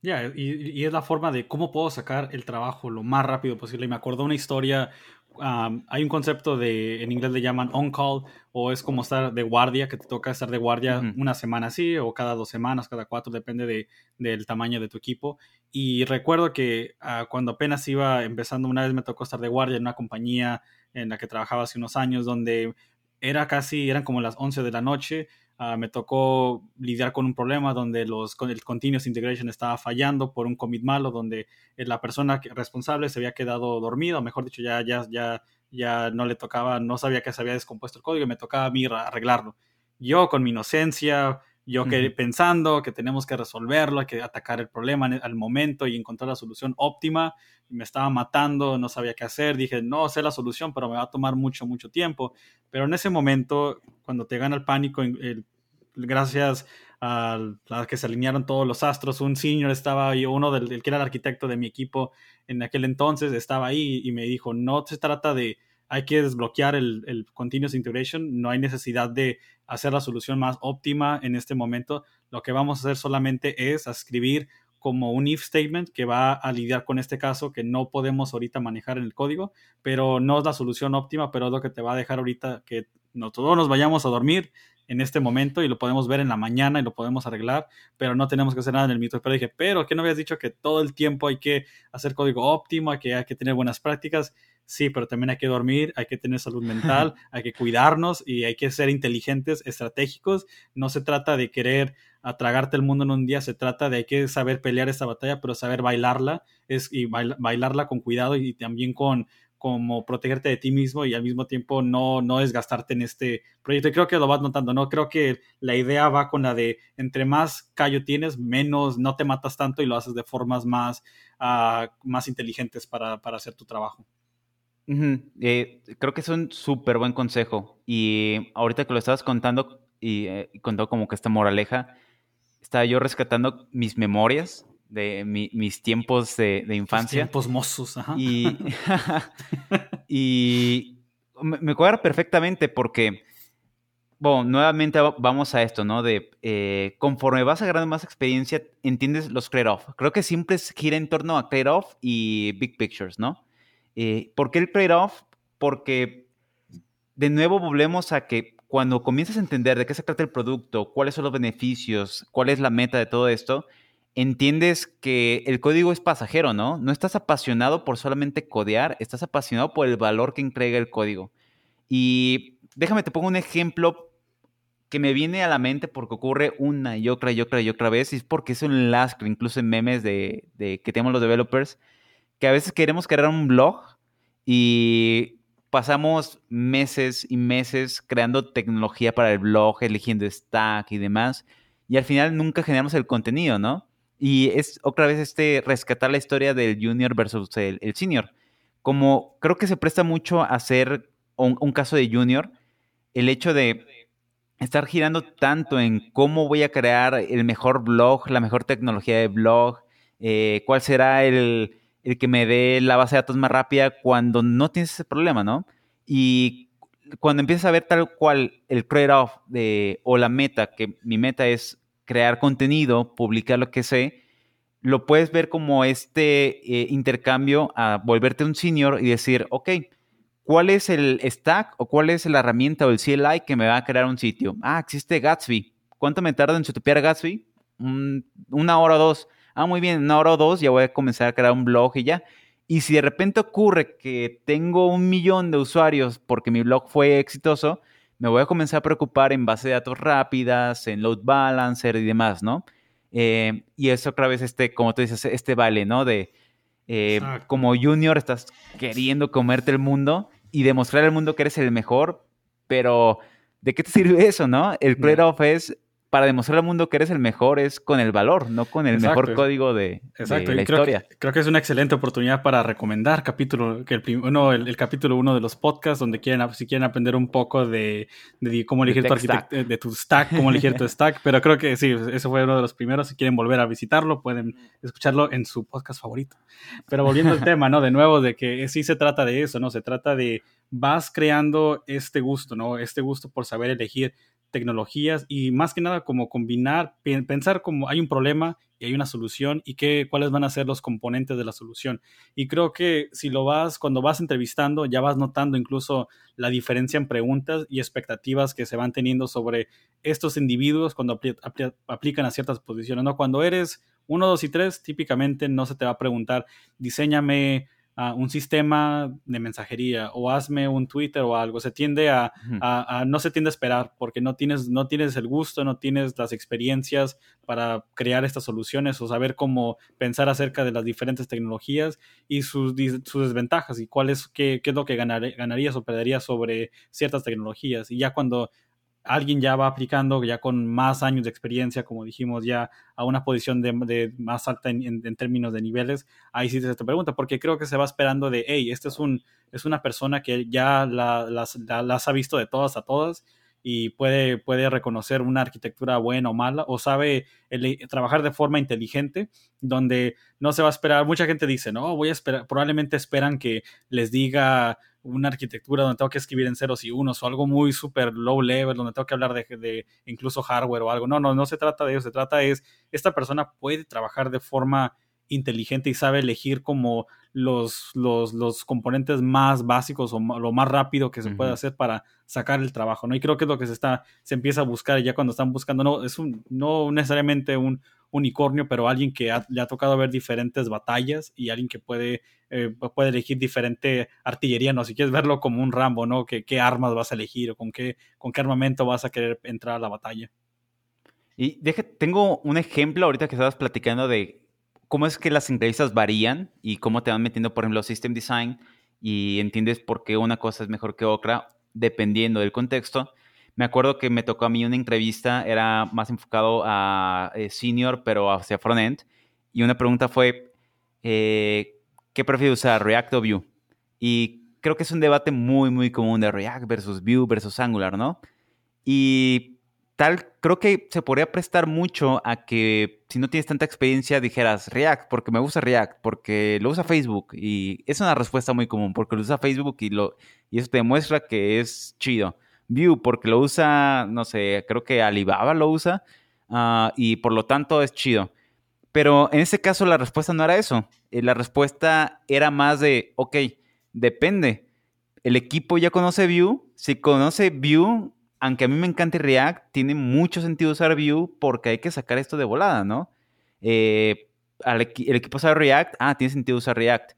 Ya, y, es la forma de cómo puedo sacar el trabajo lo más rápido posible. Y me acordó una historia, hay un concepto de, en inglés le llaman on-call, o es como estar de guardia, que te toca estar de guardia una semana así, o cada dos semanas, cada cuatro, depende de, del tamaño de tu equipo. Y recuerdo que ah, cuando apenas iba empezando, una vez me tocó estar de guardia en una compañía en la que trabajaba hace unos años, donde era casi, eran como las 11 de la noche, Ah, me tocó lidiar con un problema donde los, el Continuous Integration estaba fallando por un commit malo, donde la persona responsable se había quedado dormido, mejor dicho, ya, ya, ya, ya no le tocaba, no sabía que se había descompuesto el código y me tocaba a mí arreglarlo. Yo con mi inocencia, yo que, pensando que tenemos que resolverlo, hay que atacar el problema al momento y encontrar la solución óptima, me estaba matando, no sabía qué hacer, dije, no sé la solución, pero me va a tomar mucho, mucho tiempo. Pero en ese momento, cuando te gana el pánico, gracias a que se alinearon todos los astros, un senior estaba ahí, uno del, que era el arquitecto de mi equipo en aquel entonces, estaba ahí y me dijo, no se trata de, hay que desbloquear el, continuous integration, no hay necesidad de hacer la solución más óptima en este momento, lo que vamos a hacer solamente es escribir como un if statement que va a lidiar con este caso que no podemos ahorita manejar en el código, pero no es la solución óptima, pero es lo que te va a dejar ahorita que no todos nos vayamos a dormir en este momento y lo podemos ver en la mañana y lo podemos arreglar, pero no tenemos que hacer nada en el mito. Pero dije, pero ¿qué no habías dicho que todo el tiempo hay que hacer código óptimo, hay que, hay que tener buenas prácticas? Sí, pero también hay que dormir, hay que tener salud mental, hay que cuidarnos y hay que ser inteligentes, estratégicos. No se trata de querer atragarte el mundo en un día, se trata de hay que saber pelear esta batalla, pero saber bailarla es, y bailarla con cuidado y también con como protegerte de ti mismo y al mismo tiempo no, no desgastarte en este proyecto. Y creo que lo vas notando, ¿no? Creo que la idea va con la de entre más callo tienes, menos no te matas tanto y lo haces de formas más, uh, más inteligentes para hacer tu trabajo. Eh, creo que es un súper buen consejo. Y ahorita que lo estabas contando y eh, contó como que esta moraleja, estaba yo rescatando mis memorias de mis tiempos de, infancia. tiempos mozos, ajá. Y, y me, cuadra perfectamente porque, bueno, nuevamente vamos a esto, ¿no? De eh, conforme vas agarrando más experiencia, entiendes los trade-off. Creo que siempre gira en torno a trade-off y big pictures, ¿no? Eh, ¿Por qué el trade-off? Porque de nuevo volvemos a que cuando comienzas a entender de qué se trata el producto, cuáles son los beneficios, cuál es la meta de todo esto, entiendes que el código es pasajero, ¿no? No estás apasionado por solamente codear, estás apasionado por el valor que entrega el código. Y déjame, te pongo un ejemplo que me viene a la mente porque ocurre una y otra y otra y otra vez, y es porque es un lastre, incluso en memes de, de que tenemos los developers, que a veces queremos crear un blog y pasamos meses y meses creando tecnología para el blog, eligiendo stack y demás, y al final nunca generamos el contenido, ¿no? Y es otra vez este rescatar la historia del junior versus el, senior. Como creo que se presta mucho a hacer un, caso de junior, el hecho de estar girando tanto en cómo voy a crear el mejor blog, la mejor tecnología de blog, eh, cuál será el, el que me dé la base de datos más rápida cuando no tienes ese problema, ¿no? Y cuando empiezas a ver tal cual el trade-off o la meta, que mi meta es crear contenido, publicar lo que sé, lo puedes ver como este eh, intercambio a volverte un senior y decir, ok, ¿cuál es el stack o cuál es la herramienta o el CLI que me va a crear un sitio? Ah, existe Gatsby. ¿Cuánto me tarda en setupear Gatsby? una hora o dos ah, muy bien, una hora o dos ya voy a comenzar a crear un blog y ya. Y si de repente ocurre que tengo un millón de usuarios porque mi blog fue exitoso, me voy a comenzar a preocupar en base de datos rápidas, en load balancer y demás, ¿no? Eh, y eso otra vez, este, como tú dices, este vale, ¿no? De eh, como junior estás queriendo comerte el mundo y demostrar al mundo que eres el mejor, pero ¿de qué te sirve eso, no? El trade-off es para demostrar al mundo que eres el mejor es con el valor, no con el mejor código de, Exacto. la creo historia. Que, creo que es una excelente oportunidad para recomendar capítulo, que el, uno, el, capítulo uno de los podcasts, donde quieren, si quieren aprender un poco de, de cómo elegir tu stack. de tu stack, cómo elegir tu stack. Pero creo que sí, eso fue uno de los primeros. Si quieren volver a visitarlo, pueden escucharlo en su podcast favorito. Pero volviendo al tema, ¿no? De nuevo, de que sí se trata de eso, ¿no? Se trata de vas creando este gusto, ¿no? Este gusto por saber elegir tecnologías y más que nada como combinar, pensar como hay un problema y hay una solución y qué, cuáles van a ser los componentes de la solución. Y creo que si lo vas, cuando vas entrevistando, ya vas notando incluso la diferencia en preguntas y expectativas que se van teniendo sobre estos individuos cuando aplican a ciertas posiciones. ¿no? Cuando eres uno, dos y tres, típicamente no se te va a preguntar, diseñame un sistema de mensajería o hazme un Twitter o algo. Se tiende a, no se tiende a esperar porque no tienes, no tienes el gusto, no tienes las experiencias para crear estas soluciones o saber cómo pensar acerca de las diferentes tecnologías y sus, sus desventajas y cuál es, qué, qué es lo que ganarías o perderías sobre ciertas tecnologías. Y ya cuando alguien ya va aplicando, ya con más años de experiencia, como dijimos, ya a una posición de, más alta en, términos de niveles, ahí sí te pregunta, porque creo que se va esperando de, hey, este es, un, una persona que ya las, las ha visto de todas a todas y puede, puede reconocer una arquitectura buena o mala, o sabe trabajar de forma inteligente, donde no se va a esperar, mucha gente dice, no, voy a esperar, probablemente esperan que les diga una arquitectura donde tengo que escribir en ceros y unos o algo muy súper low level, donde tengo que hablar de, incluso hardware o algo. No, no, no se trata de eso, se trata es, esta persona puede trabajar de forma inteligente y sabe elegir como los, los, los componentes más básicos o lo más rápido que se puede hacer para sacar el trabajo, ¿no? Y creo que es lo que se está, se empieza a buscar ya cuando están buscando, no, es un, no necesariamente un unicornio, pero alguien que le ha tocado ver diferentes batallas y alguien que puede, eh, puede elegir diferente artillería, ¿no? Si quieres verlo como un Rambo, ¿no? ¿Qué armas vas a elegir o con qué, con qué armamento vas a querer entrar a la batalla? Y deje, tengo un ejemplo ahorita que estabas platicando de cómo es que las entrevistas varían y cómo te van metiendo, por ejemplo, System Design y entiendes por qué una cosa es mejor que otra dependiendo del contexto. Me acuerdo que me tocó a mí una entrevista, era más enfocado a eh, senior, pero hacia frontend. Y una pregunta fue, eh, ¿qué prefiero usar, React o Vue? Y creo que es un debate muy, muy común de React versus Vue versus Angular, ¿no? Y tal, creo que se podría prestar mucho a que si no tienes tanta experiencia dijeras React, porque me gusta React, porque lo usa Facebook. Y es una respuesta muy común, porque lo usa Facebook y, lo, y eso te demuestra que es chido. View porque lo usa, no sé, creo que Alibaba lo usa ah, y por lo tanto es chido. Pero en ese caso la respuesta no era eso. Eh, la respuesta era más de, ok, depende. El equipo ya conoce View Si conoce Vue, aunque a mí me encante React, tiene mucho sentido usar Vue porque hay que sacar esto de volada, ¿no? Eh, el equipo sabe React, ah, tiene sentido usar React.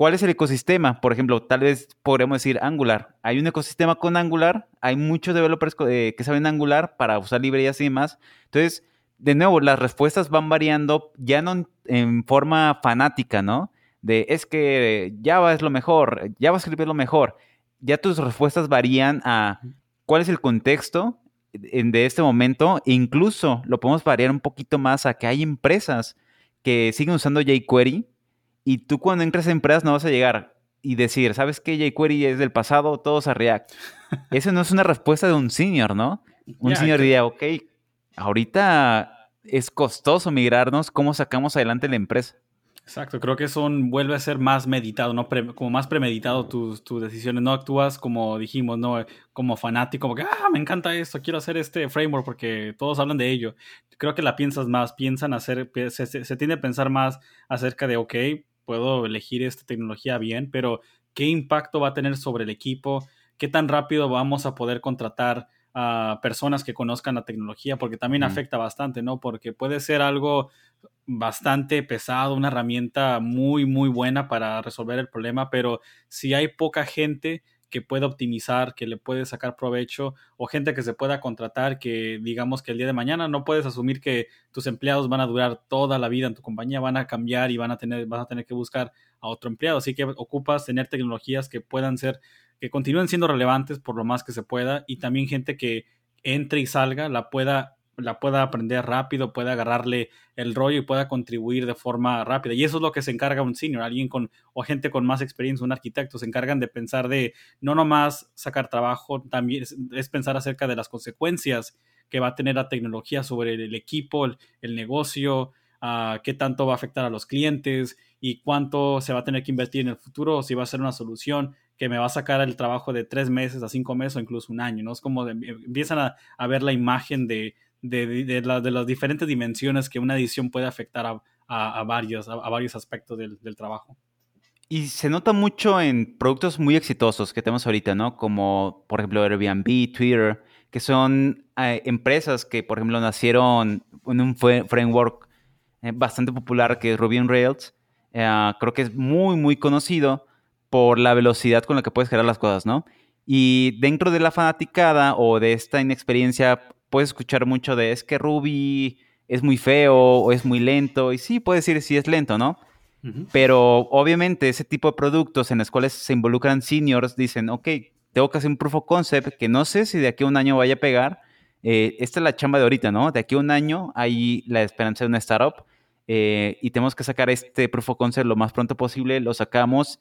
¿Cuál es el ecosistema? Por ejemplo, tal vez podríamos decir Angular. Hay un ecosistema con Angular, hay muchos developers eh, que saben Angular para usar librerías y demás. Entonces, de nuevo, las respuestas van variando ya no en, forma fanática, ¿no? De es que Java es lo mejor, JavaScript es lo mejor. Ya tus respuestas varían a cuál es el contexto de este momento. E incluso lo podemos variar un poquito más a que hay empresas que siguen usando jQuery y tú cuando entras a empresas no vas a llegar y decir, ¿sabes qué? jQuery es del pasado, todos a React. Eso no es una respuesta de un senior, ¿no? Un senior diría, ok, ahorita es costoso migrarnos, ¿cómo sacamos adelante la empresa? Exacto, creo que son, vuelve a ser más meditado, ¿no? como más premeditado tus, tus, decisiones, no actúas como dijimos, ¿no? Como fanático, como que, ah, me encanta esto, quiero hacer este framework porque todos hablan de ello. Creo que la piensas más, piensan hacer, se, se, tiende a pensar más acerca de, ok, puedo elegir esta tecnología bien, pero ¿qué impacto va a tener sobre el equipo? ¿Qué tan rápido vamos a poder contratar a personas que conozcan la tecnología? Porque también afecta bastante, ¿no? Porque puede ser algo bastante pesado, una herramienta muy, muy buena para resolver el problema, pero si hay poca gente que pueda optimizar, que le puede sacar provecho, o gente que se pueda contratar, que digamos que el día de mañana no puedes asumir que tus empleados van a durar toda la vida en tu compañía, van a cambiar y van a tener, vas a tener que buscar a otro empleado. Así que ocupas tener tecnologías que puedan ser, que continúen siendo relevantes por lo más que se pueda, y también gente que entre y salga la pueda la pueda aprender rápido, pueda agarrarle el rollo y pueda contribuir de forma rápida. Y eso es lo que se encarga un senior, alguien con o gente con más experiencia, un arquitecto, se encargan de pensar de no nomás sacar trabajo, también es, pensar acerca de las consecuencias que va a tener la tecnología sobre el, equipo, el, negocio, uh, qué tanto va a afectar a los clientes y cuánto se va a tener que invertir en el futuro, si va a ser una solución que me va a sacar el trabajo de tres meses a cinco meses o incluso un año, ¿no? Es como empiezan a, ver la imagen de, de, de, las diferentes dimensiones que una edición puede afectar a, varios, a, varios aspectos del, trabajo. Y se nota mucho en productos muy exitosos que tenemos ahorita, ¿no? Como, por ejemplo, Airbnb, Twitter, que son eh, empresas que, por ejemplo, nacieron en un framework eh, bastante popular que es Ruby on Rails. Eh, creo que es muy, muy conocido por la velocidad con la que puedes crear las cosas, ¿no? Y dentro de la fanaticada o de esta inexperiencia puedes escuchar mucho de es que Ruby es muy feo o es muy lento. Y sí, puedes decir si es lento, ¿no? Pero obviamente ese tipo de productos en los cuales se involucran seniors dicen, ok, tengo que hacer un proof of concept que no sé si de aquí a un año vaya a pegar. Eh, esta es la chamba de ahorita, ¿no? De aquí a un año hay la esperanza de una startup eh, y tenemos que sacar este proof of concept lo más pronto posible, lo sacamos.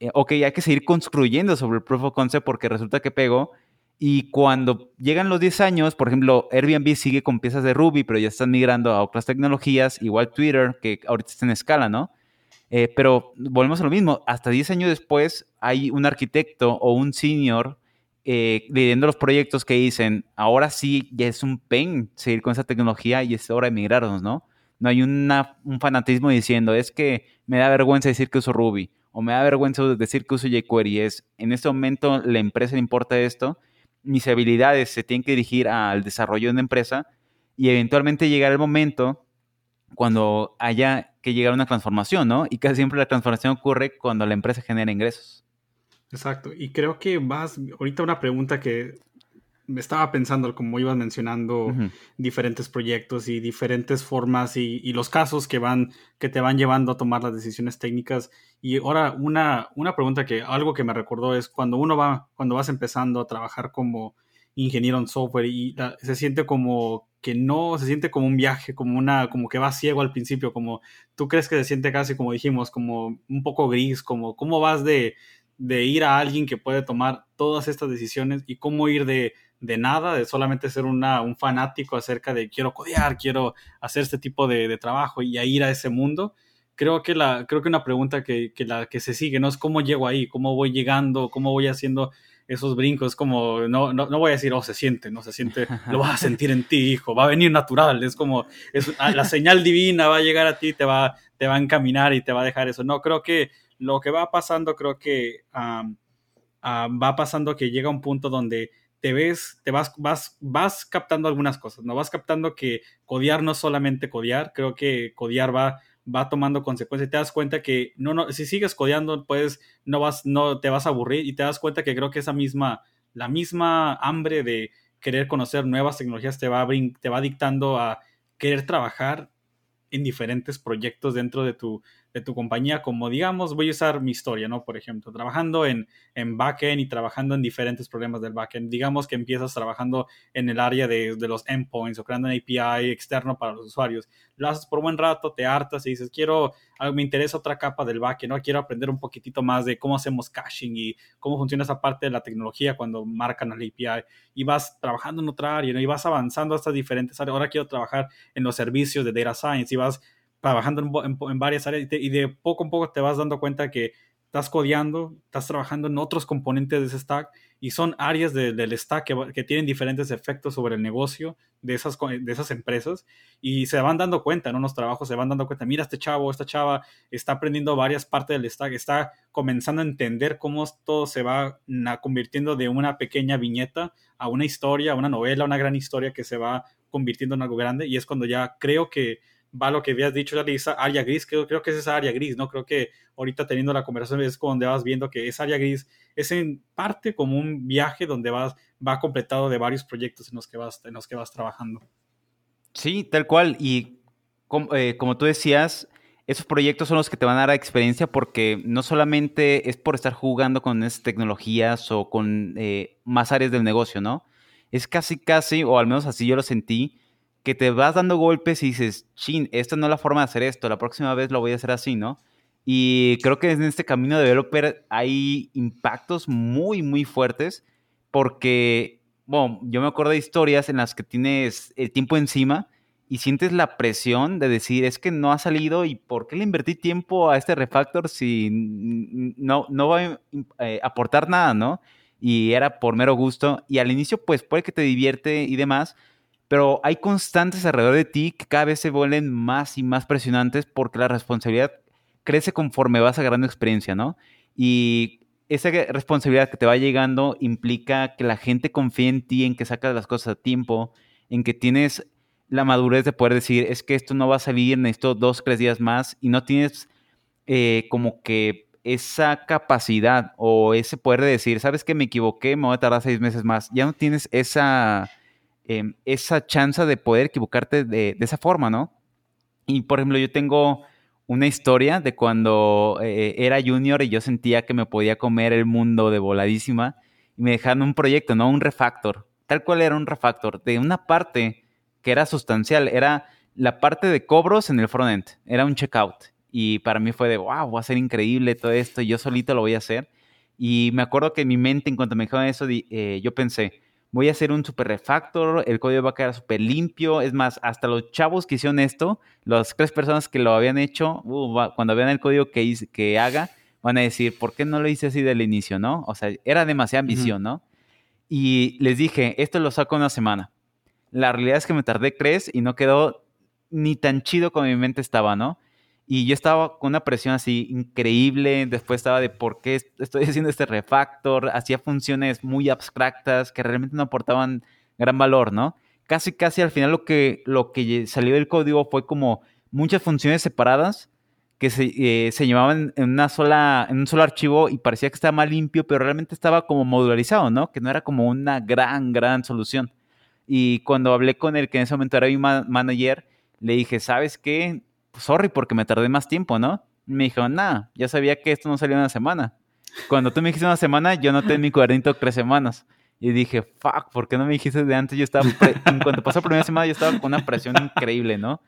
Eh, ok, hay que seguir construyendo sobre el proof of concept porque resulta que pegó y cuando llegan los 10 años, por ejemplo, Airbnb sigue con piezas de Ruby, pero ya están migrando a otras tecnologías, igual Twitter, que ahorita está en escala, ¿no? Eh, pero volvemos a lo mismo, hasta 10 años después hay un arquitecto o un senior eh, los proyectos que dicen, ahora sí, ya es un pain seguir con esa tecnología y es hora de migrarnos, ¿no? No hay un fanatismo diciendo, es que me da vergüenza decir que uso Ruby o me da vergüenza decir que uso jQuery. Es, en este momento la empresa le importa esto mis habilidades se tienen que dirigir al desarrollo de una empresa y eventualmente llegar el momento cuando haya que llegar a una transformación, ¿no? Y casi siempre la transformación ocurre cuando la empresa genera ingresos. Exacto. Y creo que vas, ahorita una pregunta que estaba pensando, como ibas mencionando, diferentes proyectos y diferentes formas y, y, los casos que van, que te van llevando a tomar las decisiones técnicas. Y ahora una, una pregunta que, algo que me recordó es cuando uno va, cuando vas empezando a trabajar como ingeniero en software y se siente como que no, se siente como un viaje, como una, como que va ciego al principio, como tú crees que se siente casi, como dijimos, como un poco gris, como cómo vas de, de ir a alguien que puede tomar todas estas decisiones y cómo ir de de nada, de solamente ser una, un fanático acerca de quiero codear, quiero hacer este tipo de, trabajo y a ir a ese mundo. Creo que, la, creo que una pregunta que, la que se sigue, ¿no? Es cómo llego ahí, cómo voy llegando, cómo voy haciendo esos brincos, como, no, no, no voy a decir, oh, se siente, no se siente, lo vas a sentir en ti, hijo, va a venir natural, es como, es, ah, la señal divina va a llegar a ti, te va, te va a encaminar y te va a dejar eso. No, creo que lo que va pasando, creo que va pasando que llega un punto donde te ves, te vas, vas, vas captando algunas cosas, ¿no? Vas captando que codear no es solamente codear, creo que codear va, va tomando consecuencias y te das cuenta que no, no, si sigues codeando, pues no vas, no te vas a aburrir y te das cuenta que creo que esa misma, la misma hambre de querer conocer nuevas tecnologías te va, te va dictando a querer trabajar en diferentes proyectos dentro de tu, de tu compañía, como digamos, voy a usar mi historia, ¿no? Por ejemplo, trabajando en, en backend y trabajando en diferentes problemas del backend. Digamos que empiezas trabajando en el área de, de los endpoints o creando un API externo para los usuarios. Lo haces por buen rato, te hartas y dices, quiero, me interesa otra capa del backend, ¿no? Quiero aprender un poquitito más de cómo hacemos caching y cómo funciona esa parte de la tecnología cuando marcan al API. Y vas trabajando en otra área, ¿no? Y vas avanzando hasta diferentes áreas. Ahora quiero trabajar en los servicios de data science y vas trabajando en, varias áreas y, de poco a poco te vas dando cuenta que estás codeando, estás trabajando en otros componentes de ese stack y son áreas del stack que, tienen diferentes efectos sobre el negocio de esas, de esas empresas y se van dando cuenta en unos trabajos, se van dando cuenta, mira este chavo, esta chava está aprendiendo varias partes del stack, está comenzando a entender cómo todo se va convirtiendo de una pequeña viñeta a una historia, a una novela, una gran historia que se va convirtiendo en algo grande y es cuando ya creo que va lo que habías dicho, esa área gris, creo, creo que es esa área gris, ¿no? Creo que ahorita teniendo la conversación es donde vas viendo que esa área gris es en parte como un viaje donde vas, va completado de varios proyectos en los que vas, en los que vas trabajando. Sí, tal cual. Y eh, como, tú decías, esos proyectos son los que te van a dar experiencia porque no solamente es por estar jugando con esas tecnologías o con eh, más áreas del negocio, ¿no? Es casi, casi, o al menos así yo lo sentí, que te vas dando golpes y dices, chin, esta no es la forma de hacer esto, la próxima vez lo voy a hacer así, ¿no? Y creo que en este camino de developer hay impactos muy, muy fuertes porque, bueno, yo me acuerdo de historias en las que tienes el tiempo encima y sientes la presión de decir, es que no ha salido y ¿por qué le invertí tiempo a este refactor si no, no va a eh, aportar nada, ¿no? Y era por mero gusto y al inicio pues puede que te divierte y demás, pero hay constantes alrededor de ti que cada vez se vuelven más y más presionantes porque la responsabilidad crece conforme vas agarrando experiencia, ¿no? Y esa responsabilidad que te va llegando implica que la gente confíe en ti, en que sacas las cosas a tiempo, en que tienes la madurez de poder decir, es que esto no va a salir, necesito dos, tres días más, y no tienes eh, como que esa capacidad o ese poder de decir, sabes que me equivoqué, me voy a tardar seis meses más. Ya no tienes esa Em, esa chance de poder equivocarte de, esa forma, ¿no? Y por ejemplo, yo tengo una historia de cuando eh, era junior y yo sentía que me podía comer el mundo de voladísima y me dejaron un proyecto, ¿no? Un refactor. Tal cual era un refactor de una parte que era sustancial, era la parte de cobros en el frontend, era un checkout. Y para mí fue de, wow, va a ser increíble todo esto, yo solito lo voy a hacer. Y me acuerdo que en mi mente, en cuanto me dijeron eso, eh, yo pensé, voy a hacer un super refactor, el código va a quedar súper limpio. Es más, hasta los chavos que hicieron esto, las tres personas que lo habían hecho, uh, cuando vean el código que, que haga, van a decir, ¿por qué no lo hice así del inicio, no? O sea, era demasiada ambición, ¿no? Y les dije, esto lo saco una semana. La realidad es que me tardé tres y no quedó ni tan chido como mi mente estaba, ¿no? Y yo estaba con una presión así increíble. Después estaba de por qué estoy haciendo este refactor. Hacía funciones muy abstractas que realmente no aportaban gran valor, ¿no? Casi, casi al final lo que, lo que salió del código fue como muchas funciones separadas que se, eh, se llevaban en, una sola, en un solo archivo y parecía que estaba más limpio, pero realmente estaba como modularizado, ¿no? Que no era como una gran, gran solución. Y cuando hablé con el que en ese momento era mi manager, le dije, ¿sabes qué? Sorry porque me tardé más tiempo, ¿no? me dijo, nada, ya sabía que esto no salía una semana. Cuando tú me dijiste una semana, yo noté en mi cuadernito tres semanas. Y dije, fuck, ¿por qué no me dijiste de antes? Yo estaba, en cuanto pasó la primera semana, yo estaba con una presión increíble, ¿no?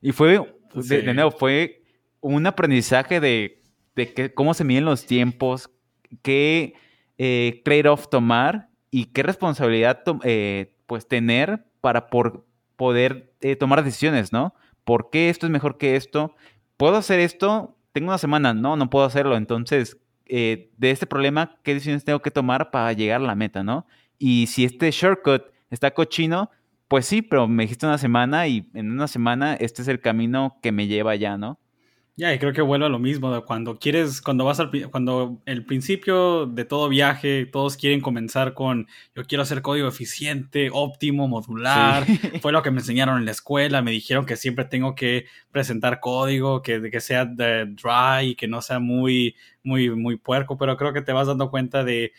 Y fue, de, nuevo, fue un aprendizaje de, de que, cómo se miden los tiempos, qué eh, trade-off tomar y qué responsabilidad eh, pues tener para por, poder eh, tomar decisiones, ¿no? ¿Por qué esto es mejor que esto? ¿Puedo hacer esto? Tengo una semana, no, no puedo hacerlo. Entonces, eh, de este problema, ¿qué decisiones tengo que tomar para llegar a la meta, no? Y si este shortcut está cochino, pues sí, pero me dijiste una semana y en una semana este es el camino que me lleva ya, ¿no? Ya, y creo que vuelve a lo mismo, de cuando quieres, cuando vas al, cuando el principio de todo viaje, todos quieren comenzar con, yo quiero hacer código eficiente, óptimo, modular, fue lo que me enseñaron en la escuela, me dijeron que siempre tengo que presentar código, que, que sea dry, que no sea muy, muy, muy puerco, pero creo que te vas dando cuenta de,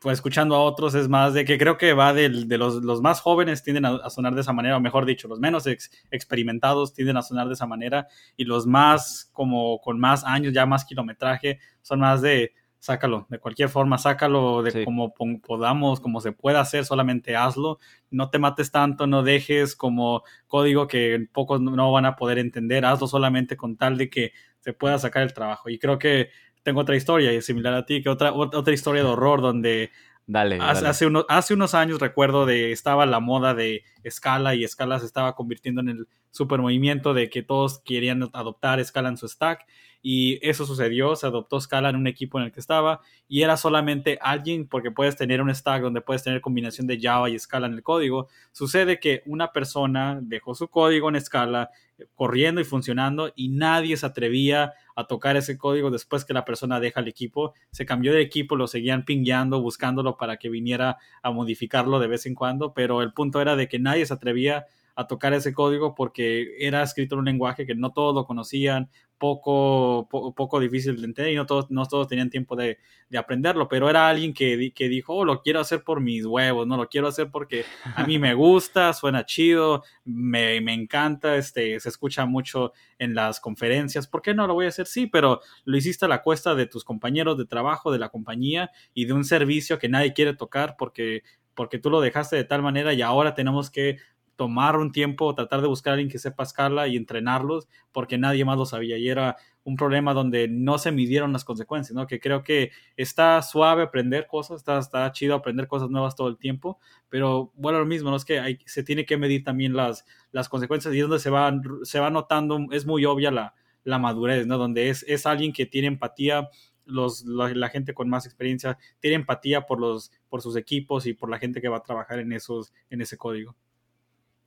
pues escuchando a otros es más de que creo que va de, los, los, más jóvenes tienden a, sonar de esa manera, o mejor dicho, los menos experimentados tienden a sonar de esa manera, y los más como con más años, ya más kilometraje, son más de sácalo, de cualquier forma, sácalo de como podamos, como se pueda hacer, solamente hazlo, no te mates tanto, no dejes como código que pocos no van a poder entender, hazlo solamente con tal de que se pueda sacar el trabajo. Y creo que tengo otra historia y similar a ti, que otra, otra historia de horror donde dale, hace, Hace, hace, unos años recuerdo de estaba la moda de Scala y Scala se estaba convirtiendo en el super movimiento de que todos querían adoptar Scala en su stack y eso sucedió, se adoptó Scala en un equipo en el que estaba y era solamente alguien, porque puedes tener un stack donde puedes tener combinación de Java y Scala en el código, sucede que una persona dejó su código en Scala eh, corriendo y funcionando y nadie se atrevía a tocar ese código después que la persona deja el equipo, se cambió de equipo, lo seguían pingueando, buscándolo para que viniera a modificarlo de vez en cuando, pero el punto era de que nadie se atrevía a tocar ese código porque era escrito en un lenguaje que no todos lo conocían, poco, poco difícil de entender y no todos, no todos tenían tiempo de, de aprenderlo, pero era alguien que, que, dijo, oh, lo quiero hacer por mis huevos, no lo quiero hacer porque a mí me gusta, suena chido, me, me encanta, este, se escucha mucho en las conferencias, ¿por qué no lo voy a hacer? Sí, pero lo hiciste a la cuesta de tus compañeros de trabajo, de la compañía y de un servicio que nadie quiere tocar porque porque tú lo dejaste de tal manera y ahora tenemos que tomar un tiempo, tratar de buscar a alguien que sepa escala y entrenarlos, porque nadie más lo sabía. Y era un problema donde no se midieron las consecuencias, ¿no? Que creo que está suave aprender cosas, está, está chido aprender cosas nuevas todo el tiempo, pero bueno, lo mismo, ¿no? Es que hay, se tiene que medir también las, las consecuencias y es donde se va, se va notando, es muy obvia la, la madurez, ¿no? Donde es, es alguien que tiene empatía, los, la, la, gente con más experiencia tiene empatía por, los, por sus equipos y por la gente que va a trabajar en, esos, en ese código.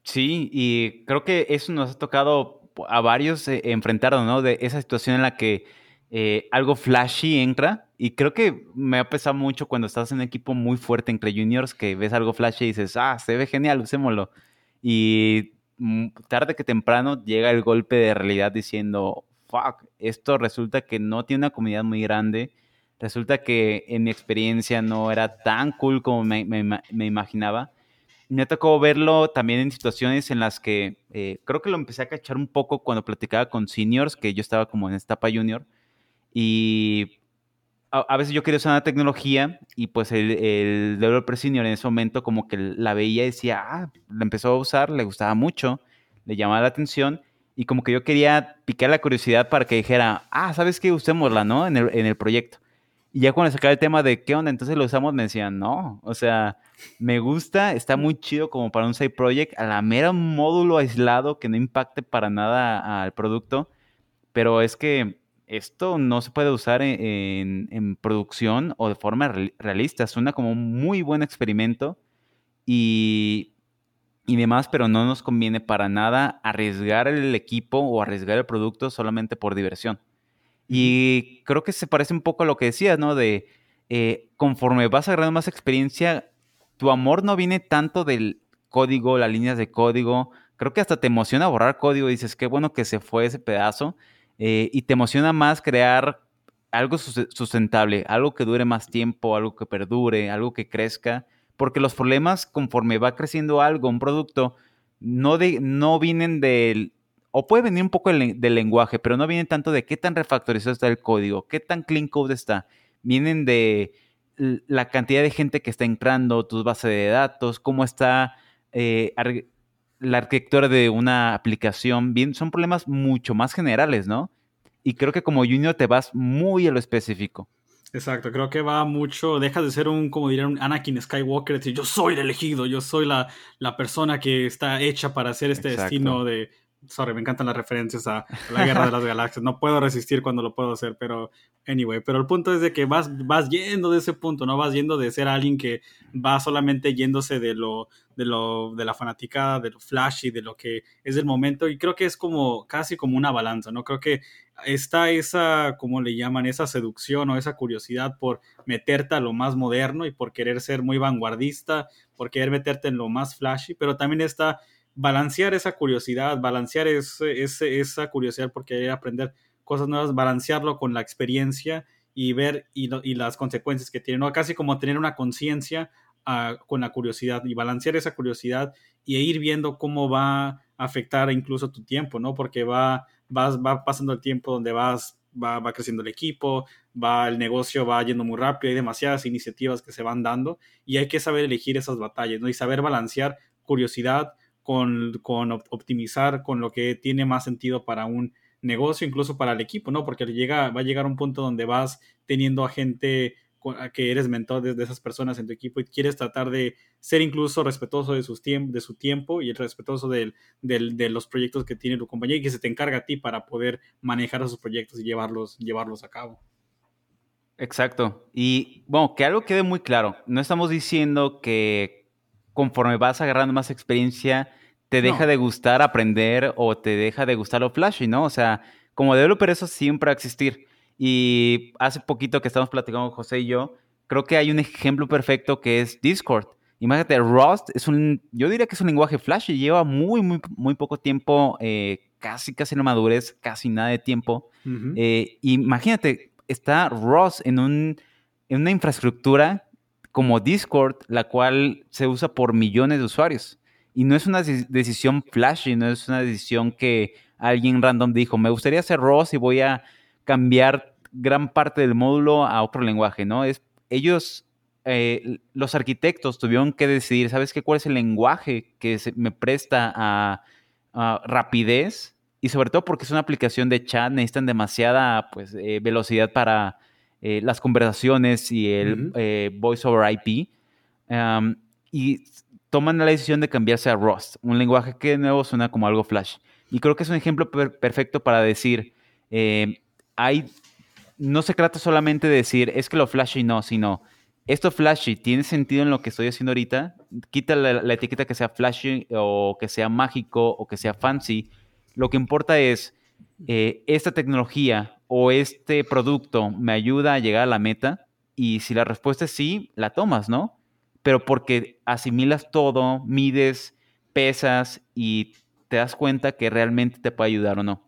Sí, y creo que eso nos ha tocado a varios eh, enfrentarnos, ¿no? De esa situación en la que eh, algo flashy entra. Y creo que me ha pesado mucho cuando estás en un equipo muy fuerte entre juniors, que ves algo flashy y dices, ah, se ve genial, usémoslo. Y mm, tarde que temprano llega el golpe de realidad diciendo, fuck, esto resulta que no tiene una comunidad muy grande. Resulta que en mi experiencia no era tan cool como me, me imaginaba me tocó verlo también en situaciones en las que eh, creo que lo empecé a cachar un poco cuando platicaba con seniors, que yo estaba como en etapa junior, y a, veces yo quería usar una tecnología y pues el, el developer senior en ese momento como que la veía y decía, ah, la empezó a usar, le gustaba mucho, le llamaba la atención y como que yo quería picar la curiosidad para que dijera, ah, ¿sabes qué? Usémosla, ¿no? En el, en el proyecto. Y ya cuando sacaba el tema de qué onda, entonces lo usamos, me decían, no, o sea, me gusta, está muy chido como para un side project, a la mera módulo aislado que no impacte para nada al producto, pero es que esto no se puede usar en, en, producción o de forma realista, suena como un muy buen experimento y, y demás, pero no nos conviene para nada arriesgar el equipo o arriesgar el producto solamente por diversión. Y creo que se parece un poco a lo que decías, ¿no? De eh, conforme vas agarrando más experiencia, tu amor no viene tanto del código, las líneas de código. Creo que hasta te emociona borrar código dices, qué bueno que se fue ese pedazo. Eh, y te emociona más crear algo sustentable, algo que dure más tiempo, algo que perdure, algo que crezca. Porque los problemas, conforme va creciendo algo, un producto, no, de, no vienen del o puede venir un poco del, lenguaje, pero no viene tanto de qué tan refactorizado está el código, qué tan clean code está. Vienen de la cantidad de gente que está entrando, tus bases de datos, cómo está eh, la arquitectura de una aplicación. Bien, son problemas mucho más generales, ¿no? Y creo que como junior te vas muy a lo específico. Exacto, creo que va mucho, dejas de ser un, como diría un Anakin Skywalker, decir yo soy el elegido, yo soy la, la persona que está hecha para hacer este destino de, sorry, me encantan las referencias a, la Guerra de las Galaxias. No puedo resistir cuando lo puedo hacer, pero anyway. Pero el punto es de que vas, vas yendo de ese punto, no vas yendo de ser alguien que va solamente yéndose de lo, de lo, de la fanaticada, de lo flashy, de lo que es el momento. Y creo que es como casi como una balanza, ¿no? Creo que está esa, como le llaman, esa seducción o esa curiosidad por meterte a lo más moderno y por querer ser muy vanguardista, por querer meterte en lo más flashy, pero también está balancear esa curiosidad, balancear ese, esa curiosidad por querer aprender cosas nuevas, balancearlo con la experiencia y ver y, las consecuencias que tiene, ¿no? Casi como tener una conciencia ah, con la curiosidad y balancear esa curiosidad y ir viendo cómo va a afectar incluso tu tiempo, ¿no? Porque va, vas, va pasando el tiempo donde vas, va, va creciendo el equipo, va el negocio va yendo muy rápido, hay demasiadas iniciativas que se van dando y hay que saber elegir esas batallas, ¿no? Y saber balancear curiosidad con, con optimizar con lo que tiene más sentido para un negocio, incluso para el equipo, ¿no? Porque llega, va a llegar un punto donde vas teniendo a gente que eres mentor de, esas personas en tu equipo y quieres tratar de ser incluso respetuoso de, sus de su tiempo y respetuoso de, de, los proyectos que tiene tu compañía y que se te encarga a ti para poder manejar esos proyectos y llevarlos, llevarlos a cabo. Exacto. Y bueno, que algo quede muy claro, no estamos diciendo que conforme vas agarrando más experiencia, te deja de gustar aprender o te deja de gustar lo flashy, ¿no? O sea, como developer eso siempre va a existir. Y hace poquito que estamos platicando José y yo, creo que hay un ejemplo perfecto que es Discord. Imagínate, Rust es un, yo diría que es un lenguaje flashy, lleva muy, muy, muy poco tiempo, eh, casi, casi no madurez, casi nada de tiempo. Eh, imagínate, está Rust en, un, en una infraestructura como Discord, la cual se usa por millones de usuarios. Y no es una decisión flashy, no es una decisión que alguien random dijo, me gustaría hacer ROS y voy a cambiar gran parte del módulo a otro lenguaje, ¿no? Es, ellos, eh, los arquitectos tuvieron que decidir, ¿sabes qué? ¿Cuál es el lenguaje que me presta a, rapidez? Y sobre todo porque es una aplicación de chat, necesitan demasiada pues, eh, velocidad para eh, las conversaciones y el eh, voice over IP. y toman la decisión de cambiarse a Rust, un lenguaje que de nuevo suena como algo flash. Y creo que es un ejemplo perfecto para decir, eh, hay, no se trata solamente de decir, es que lo flashy no, sino, esto flashy tiene sentido en lo que estoy haciendo ahorita, quita la etiqueta que sea flashy o que sea mágico o que sea fancy. Lo que importa es, esta tecnología o este producto me ayuda a llegar a la meta? Y si la respuesta es sí, la tomas, ¿no? Pero porque asimilas todo, mides, pesas y te das cuenta que realmente te puede ayudar o no.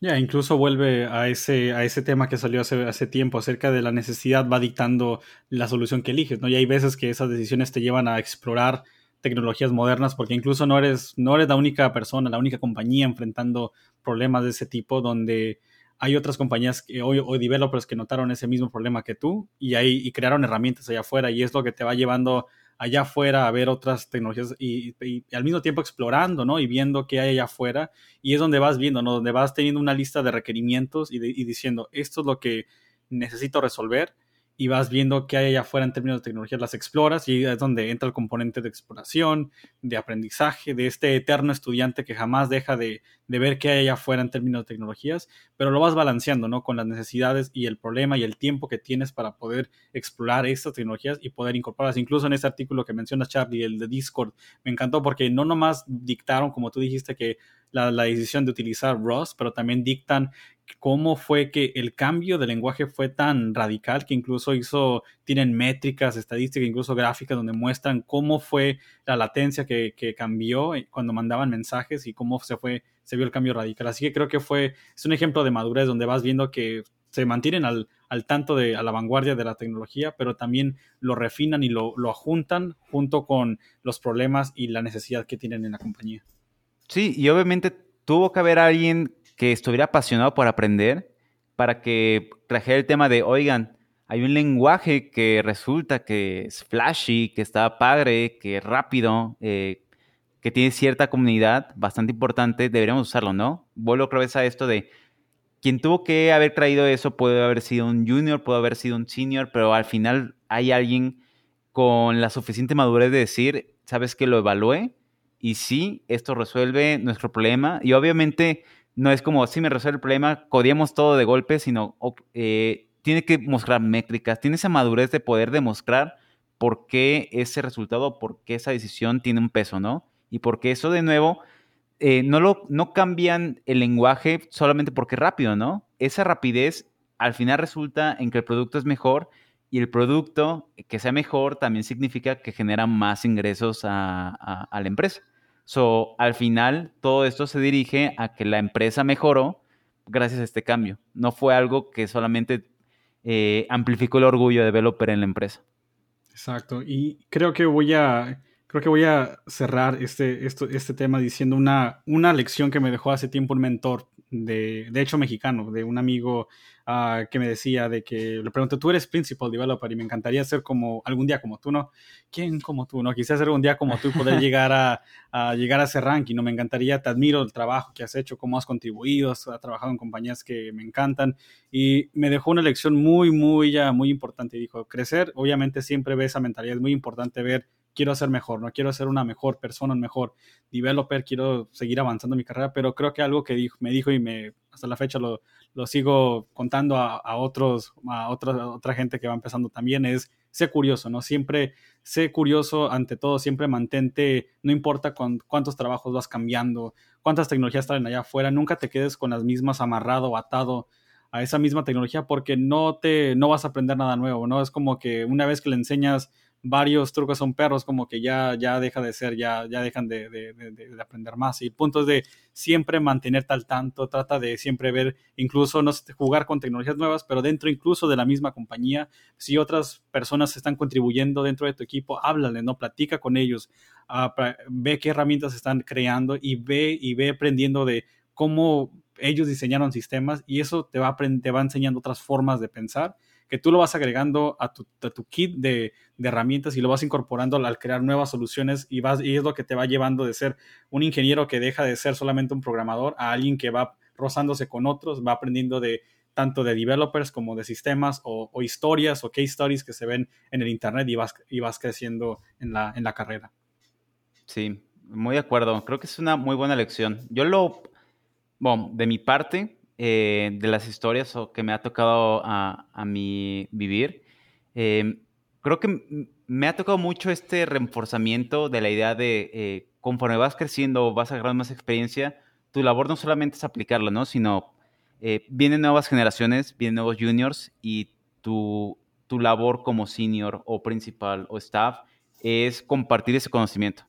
Ya, incluso vuelve a ese, a ese tema que salió hace, hace tiempo acerca de la necesidad, va dictando la solución que eliges, ¿no? Y hay veces que esas decisiones te llevan a explorar tecnologías modernas porque incluso no eres, no eres la única persona, la única compañía enfrentando problemas de ese tipo donde hay otras compañías que, o, developers que notaron ese mismo problema que tú y, ahí, y crearon herramientas allá afuera y es lo que te va llevando allá afuera a ver otras tecnologías y, al mismo tiempo explorando, ¿no? Y viendo qué hay allá afuera y es donde vas viendo, ¿no? Donde vas teniendo una lista de requerimientos y, y diciendo, esto es lo que necesito resolver y vas viendo qué hay allá afuera en términos de tecnología, las exploras y es donde entra el componente de exploración, de aprendizaje, de este eterno estudiante que jamás deja de, ver qué hay allá afuera en términos de tecnologías, pero lo vas balanceando, ¿no? Con las necesidades y el problema y el tiempo que tienes para poder explorar estas tecnologías y poder incorporarlas. Incluso en ese artículo que mencionas, Charlie, el de Discord, me encantó porque no nomás dictaron, como tú dijiste, que la, decisión de utilizar Rust, pero también dictan cómo fue que el cambio de lenguaje fue tan radical que incluso hizo, tienen métricas, estadísticas, incluso gráficas donde muestran cómo fue la latencia que, cambió cuando mandaban mensajes y cómo se fue, se vio el cambio radical. Así que creo que fue, es un ejemplo de madurez donde vas viendo que se mantienen al, tanto de, a la vanguardia de la tecnología, pero también lo refinan y lo, lo juntan junto con los problemas y la necesidad que tienen en la compañía. Sí, y obviamente tuvo que haber alguien que estuviera apasionado por aprender para que trajera el tema de, oigan, hay un lenguaje que resulta que es flashy, que está padre, que es rápido, eh, que tiene cierta comunidad bastante importante, deberíamos usarlo, ¿no? Vuelvo otra vez a esto de quien tuvo que haber traído eso puede haber sido un junior, puede haber sido un senior, pero al final hay alguien con la suficiente madurez de decir, sabes que lo evalué y sí, esto resuelve nuestro problema. Y obviamente no es como, si me resuelve el problema, codiamos todo de golpe, sino eh, tiene que mostrar métricas, tiene esa madurez de poder demostrar por qué ese resultado, por qué esa decisión tiene un peso, ¿no? Y porque eso de nuevo, eh, no, lo, no cambian el lenguaje solamente porque es rápido, ¿no? Esa rapidez al final resulta en que el producto es mejor y el producto que sea mejor también significa que genera más ingresos a la empresa. So, al final, todo esto se dirige a que la empresa mejoró gracias a este cambio. No fue algo que solamente eh, amplificó el orgullo de developer en la empresa. Exacto. Y creo que voy a, creo que voy a cerrar este, este tema diciendo una, una lección que me dejó hace tiempo un mentor, de, de hecho mexicano, de un amigo Ah, que me decía de que le pregunté, tú eres principal developer y me encantaría ser como algún día como tú, ¿no? ¿Quién como tú, no? Quisiera ser un día como tú y poder llegar a, a, llegar a ese ranking, ¿no? Me encantaría, te admiro el trabajo que has hecho, cómo has contribuido, has, trabajado en compañías que me encantan y me dejó una lección muy, muy, ya, muy importante. Dijo, crecer, obviamente siempre ve esa mentalidad, es muy importante ver quiero ser mejor, no quiero ser una mejor persona, un mejor developer, quiero seguir avanzando mi carrera, pero creo que algo que dijo, me dijo y me, hasta la fecha lo, lo sigo contando a, a, otros, a otra, otra gente que va empezando también, es sé curioso, ¿no? Siempre sé curioso ante todo, siempre mantente, no importa con, cuántos trabajos vas cambiando, cuántas tecnologías traen allá afuera, nunca te quedes con las mismas amarrado o atado a esa misma tecnología porque no te no vas a aprender nada nuevo, ¿no? Es como que una vez que le enseñas varios trucos son perros, como que ya, ya deja de ser, ya, ya dejan de, de, de, aprender más. Y el punto es de siempre mantenerte al tanto, trata de siempre ver, incluso no jugar con tecnologías nuevas, pero dentro incluso de la misma compañía, si otras personas están contribuyendo dentro de tu equipo, háblale, ¿no? Platica con ellos, uh, ve qué herramientas están creando y ve y ve aprendiendo de cómo ellos diseñaron sistemas y eso te va, te va enseñando otras formas de pensar que tú lo vas agregando a tu, kit de, herramientas y lo vas incorporando al crear nuevas soluciones y, vas, y es lo que te va llevando de ser un ingeniero que deja de ser solamente un programador a alguien que va rozándose con otros, va aprendiendo de tanto de developers como de sistemas o, historias o case stories que se ven en el internet y vas, y vas creciendo en la, en la carrera. Sí, muy de acuerdo. Creo que es una muy buena lección. Yo lo, bueno, de mi parte, eh, de las historias que me ha tocado a, a mí vivir, em, creo que me ha tocado mucho este reforzamiento de la idea de eh, conforme vas creciendo, vas agarrando más experiencia, tu labor no solamente es aplicarla, ¿no? Sino eh, vienen nuevas generaciones, vienen nuevos juniors y tu, tu labor como senior o principal o staff es compartir ese conocimiento.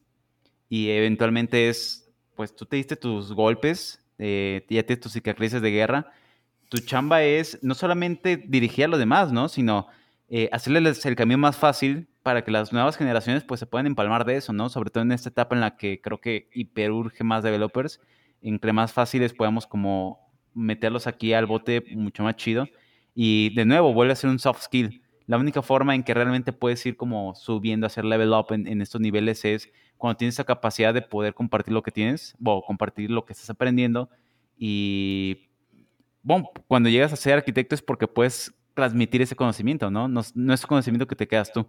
Y eventualmente es, pues tú te diste tus golpes, eh, ya tienes tus cicatrices de guerra, tu chamba es no solamente dirigir a los demás, ¿no? Sino eh, hacerles el camino más fácil para que las nuevas generaciones pues se puedan empalmar de eso, ¿no? Sobre todo en esta etapa en la que creo que hiperurge más developers, entre más fáciles podamos como meterlos aquí al bote mucho más chido. Y de nuevo, vuelve a ser un soft skill. La única forma en que realmente puedes ir como subiendo, hacer level up en, estos niveles es cuando tienes esa capacidad de poder compartir lo que tienes, o compartir lo que estás aprendiendo. Y bueno, cuando llegas a ser arquitecto es porque puedes transmitir ese conocimiento, ¿no? No, no es conocimiento que te quedas tú.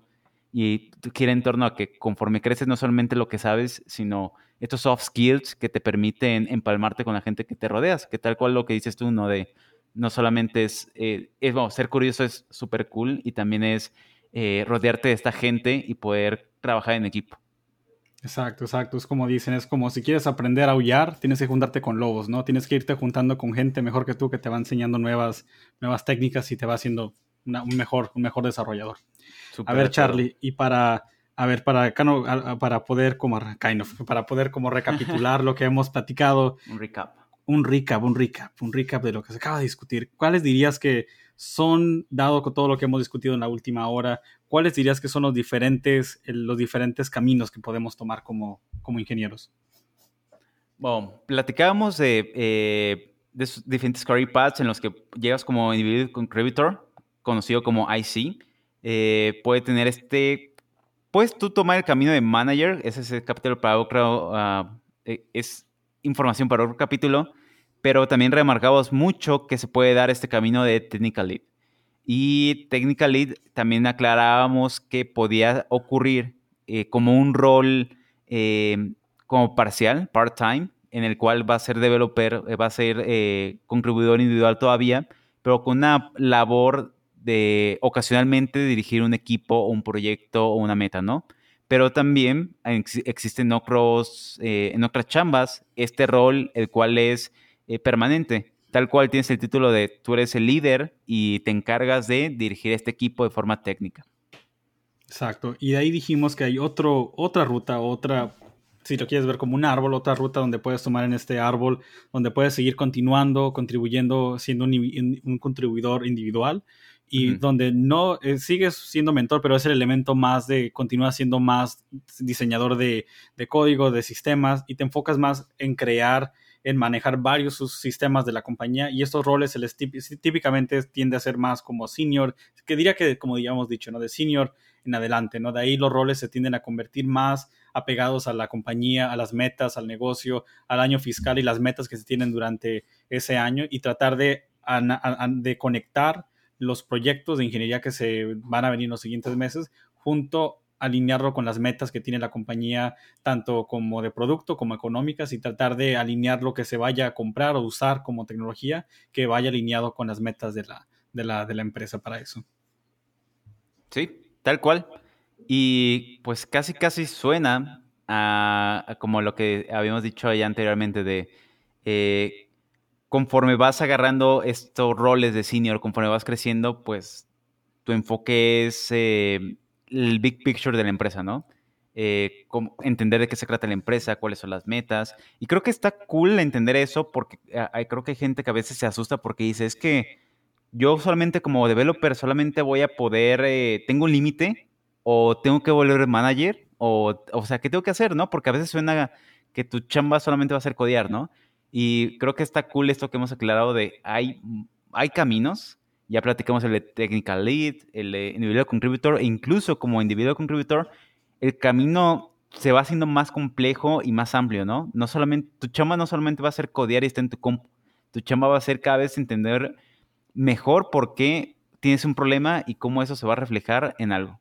Y quiere en torno a que conforme creces no solamente lo que sabes, sino estos soft skills que te permiten empalmarte con la gente que te rodeas, que tal cual lo que dices tú, ¿no? De no solamente es, eh, es bueno, ser curioso es súper cool y también es eh, rodearte de esta gente y poder trabajar en equipo. Exacto, exacto. Es como dicen, es como si quieres aprender a aullar, tienes que juntarte con lobos, ¿no? Tienes que irte juntando con gente mejor que tú que te va enseñando nuevas, nuevas técnicas y te va haciendo un, mejor, un mejor desarrollador. a ver, Charlie, y para, a ver, para, para poder como, kind of, para poder como recapitular lo que hemos platicado. Un recap. Un recap, un recap, un recap de lo que se acaba de discutir. ¿Cuáles dirías que son, dado con todo lo que hemos discutido en la última hora, cuáles dirías que son los diferentes, los diferentes caminos que podemos tomar como, como ingenieros? Bueno, platicábamos de, eh, de diferentes career paths en los que llegas como individual contributor, conocido como IC. Eh, puede tener este. Puedes tú tomar el camino de manager, ese es el capítulo para otro. Uh, es información para otro capítulo pero también remarcamos mucho que se puede dar este camino de Technical Lead. Y Technical Lead también aclarábamos que podía ocurrir eh, como un rol eh, como parcial, part-time, en el cual va a ser developer, eh, va a ser contribuidor individual todavía, pero con una labor de ocasionalmente dirigir un equipo o un proyecto o una meta, ¿no? Pero también existen otros, eh, en otras chambas este rol, el cual es permanente. Tal cual tienes el título de tú eres el líder y te encargas de dirigir este equipo de forma técnica. Exacto. Y de ahí dijimos que hay otro, otra ruta, otra si lo quieres ver como un árbol, otra ruta donde puedes tomar en este árbol, donde puedes seguir continuando, contribuyendo, siendo un, contribuidor individual y donde no eh, sigues siendo mentor, pero es el elemento más de continúa siendo más diseñador de, de, código, de sistemas y te enfocas más en crear, en manejar varios sistemas de la compañía y estos roles se les típicamente tiende a ser más como senior, que diría que como ya hemos dicho, ¿no? De senior en adelante, ¿no? De ahí los roles se tienden a convertir más apegados a la compañía, a las metas, al negocio, al año fiscal y las metas que se tienen durante ese año y tratar de, de conectar los proyectos de ingeniería que se van a venir en los siguientes meses junto alinearlo con las metas que tiene la compañía, tanto como de producto como económicas, y tratar de alinear lo que se vaya a comprar o usar como tecnología que vaya alineado con las metas de la, de la, de la empresa para eso. Sí, Tal cual. Y pues casi, casi suena a, como lo que habíamos dicho allá anteriormente de eh, conforme vas agarrando estos roles de senior, conforme vas creciendo, pues tu enfoque es eh, el big picture de la empresa, ¿no? Eh, entender de qué se trata la empresa, cuáles son las metas. Y creo que está cool entender eso porque hay, creo que hay gente que a veces se asusta porque dice, es que yo solamente como developer solamente voy a poder, eh, tengo un límite o tengo que volver manager o, o sea, ¿qué tengo que hacer, no? Porque a veces suena que tu chamba solamente va a ser codear, ¿no? Y creo que está cool esto que hemos aclarado de hay, hay caminos, ya platicamos el de technical lead, el de individual contributor e incluso como individual contributor, el camino se va haciendo más complejo y más amplio, ¿no? No solamente, tu chamba no solamente va a ser codear y estar en tu comp, tu chamba va a ser cada vez entender mejor por qué tienes un problema y cómo eso se va a reflejar en algo.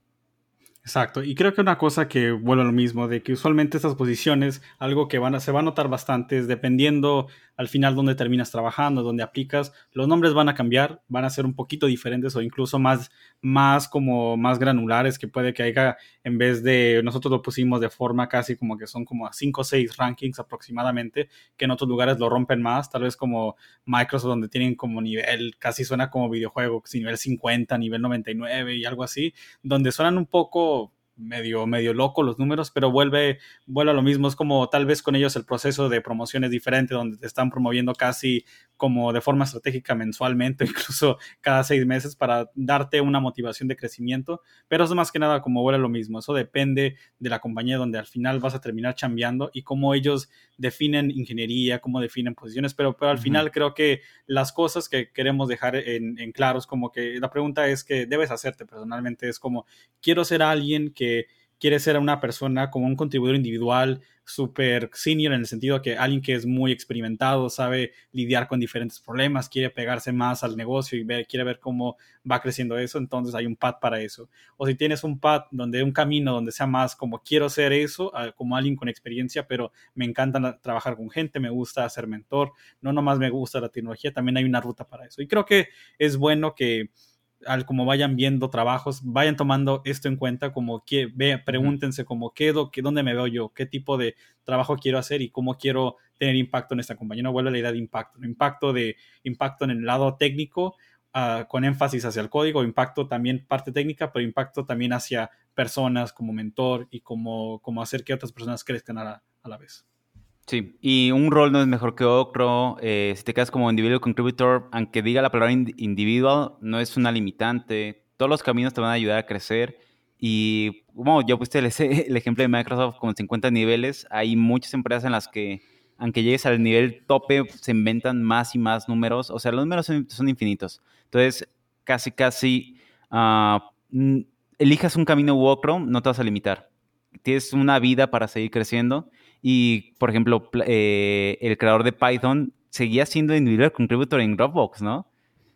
Exacto, y creo que una cosa que vuelve a lo mismo, de que usualmente estas posiciones, algo que van a, se va a notar bastante es dependiendo al final donde terminas trabajando, donde aplicas, los nombres van a cambiar, van a ser un poquito diferentes o incluso más, más como más granulares que puede que haya, en vez de, nosotros lo pusimos de forma casi como que son como a 5 o 6 rankings aproximadamente, que en otros lugares lo rompen más, tal vez como Microsoft donde tienen como nivel, casi suena como videojuego, nivel 50, nivel 99 y algo así, donde suenan un poco medio, medio loco los números, pero vuelve, vuelve a lo mismo. Es como tal vez con ellos el proceso de promoción es diferente, donde te están promoviendo casi como de forma estratégica mensualmente, incluso cada seis meses para darte una motivación de crecimiento. Pero eso más que nada como vuelve a lo mismo. Eso depende de la compañía donde al final vas a terminar chambeando y cómo ellos definen ingeniería, cómo definen posiciones. Pero, pero al final creo que las cosas que queremos dejar en, en claros, como que la pregunta es que debes hacerte personalmente, es como, quiero ser alguien que quiere ser una persona como un contribuidor individual, súper senior en el sentido que alguien que es muy experimentado, sabe lidiar con diferentes problemas, quiere pegarse más al negocio y ver, quiere ver cómo va creciendo eso, entonces hay un pad para eso. O si tienes un pad donde un camino donde sea más como quiero ser eso, ah, como alguien con experiencia, pero me encanta trabajar con gente, me gusta ser mentor, no nomás me gusta la tecnología, también hay una ruta para eso. Y creo que es bueno que al como vayan viendo trabajos, vayan tomando esto en cuenta, como que ve, pregúntense como qué, qué, dónde me veo yo, qué tipo de trabajo quiero hacer y cómo quiero tener impacto en esta compañía. No vuelve la idea de impacto, impacto de impacto en el lado técnico, uh, con énfasis hacia el código, impacto también parte técnica, pero impacto también hacia personas como mentor y como, como hacer que otras personas crezcan a la, a la vez. Sí, y un rol no es mejor que otro. Eh, si te quedas como individual contributor, aunque diga la palabra individual, no es una limitante. Todos los caminos te van a ayudar a crecer. Y bueno, yo puse el, el ejemplo de Microsoft con 50 niveles. Hay muchas empresas en las que, aunque llegues al nivel tope, se inventan más y más números. O sea, los números son, infinitos. Entonces, casi, casi, uh, elijas un camino u otro, no te vas a limitar. Tienes una vida para seguir creciendo y, por ejemplo, eh, el creador de Python seguía siendo individual contributor en Dropbox, ¿no?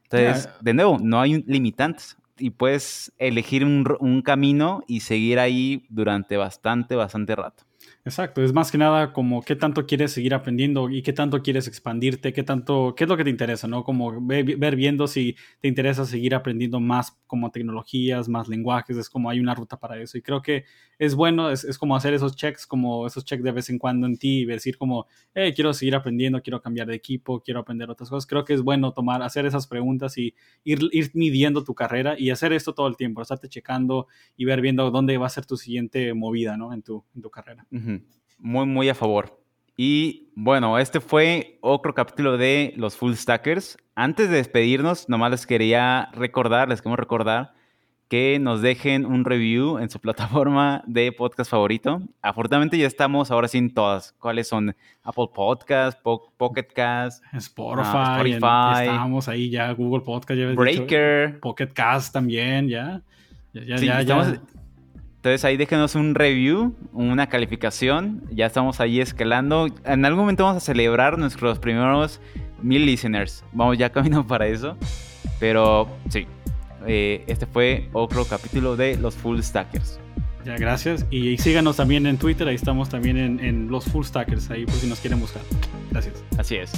Entonces, de nuevo, no hay limitantes y puedes elegir un, camino y seguir ahí durante bastante, bastante rato. Exacto, es más que nada como qué tanto quieres seguir aprendiendo y qué tanto quieres expandirte, qué tanto, qué es lo que te interesa, ¿no? Como ver, viendo si te interesa seguir aprendiendo más como tecnologías, más lenguajes, es como hay una ruta para eso. Y creo que es bueno, es, es como hacer esos checks, como esos checks de vez en cuando en ti y decir como, hey, quiero seguir aprendiendo, quiero cambiar de equipo, quiero aprender otras cosas. Creo que es bueno tomar, hacer esas preguntas y ir, ir midiendo tu carrera y hacer esto todo el tiempo, estarte checando y ver viendo dónde va a ser tu siguiente movida, ¿no? En tu, en tu carrera. Muy, muy a favor. Y bueno, este fue otro capítulo de los Full Stackers. Antes de despedirnos, nomás les quería recordar, les queremos recordar que nos dejen un review en su plataforma de podcast favorito. Afortunadamente ya estamos ahora sí en todas. ¿Cuáles son? Apple Podcast, Pocket Cast, Spotify, estamos ahí ya, Google Podcast, ya Breaker, Pocket Cast también, ya. Ya, ya, ya, entonces ahí déjenos un review, una calificación. Ya estamos ahí escalando. En algún momento vamos a celebrar nuestros primeros mil listeners. Vamos ya camino para eso. Pero sí, eh, este fue otro capítulo de los Full Stackers. Ya, gracias. Y, síganos también en Twitter. Ahí estamos también en, en los Full Stackers, ahí por si nos quieren buscar. Gracias. Así es.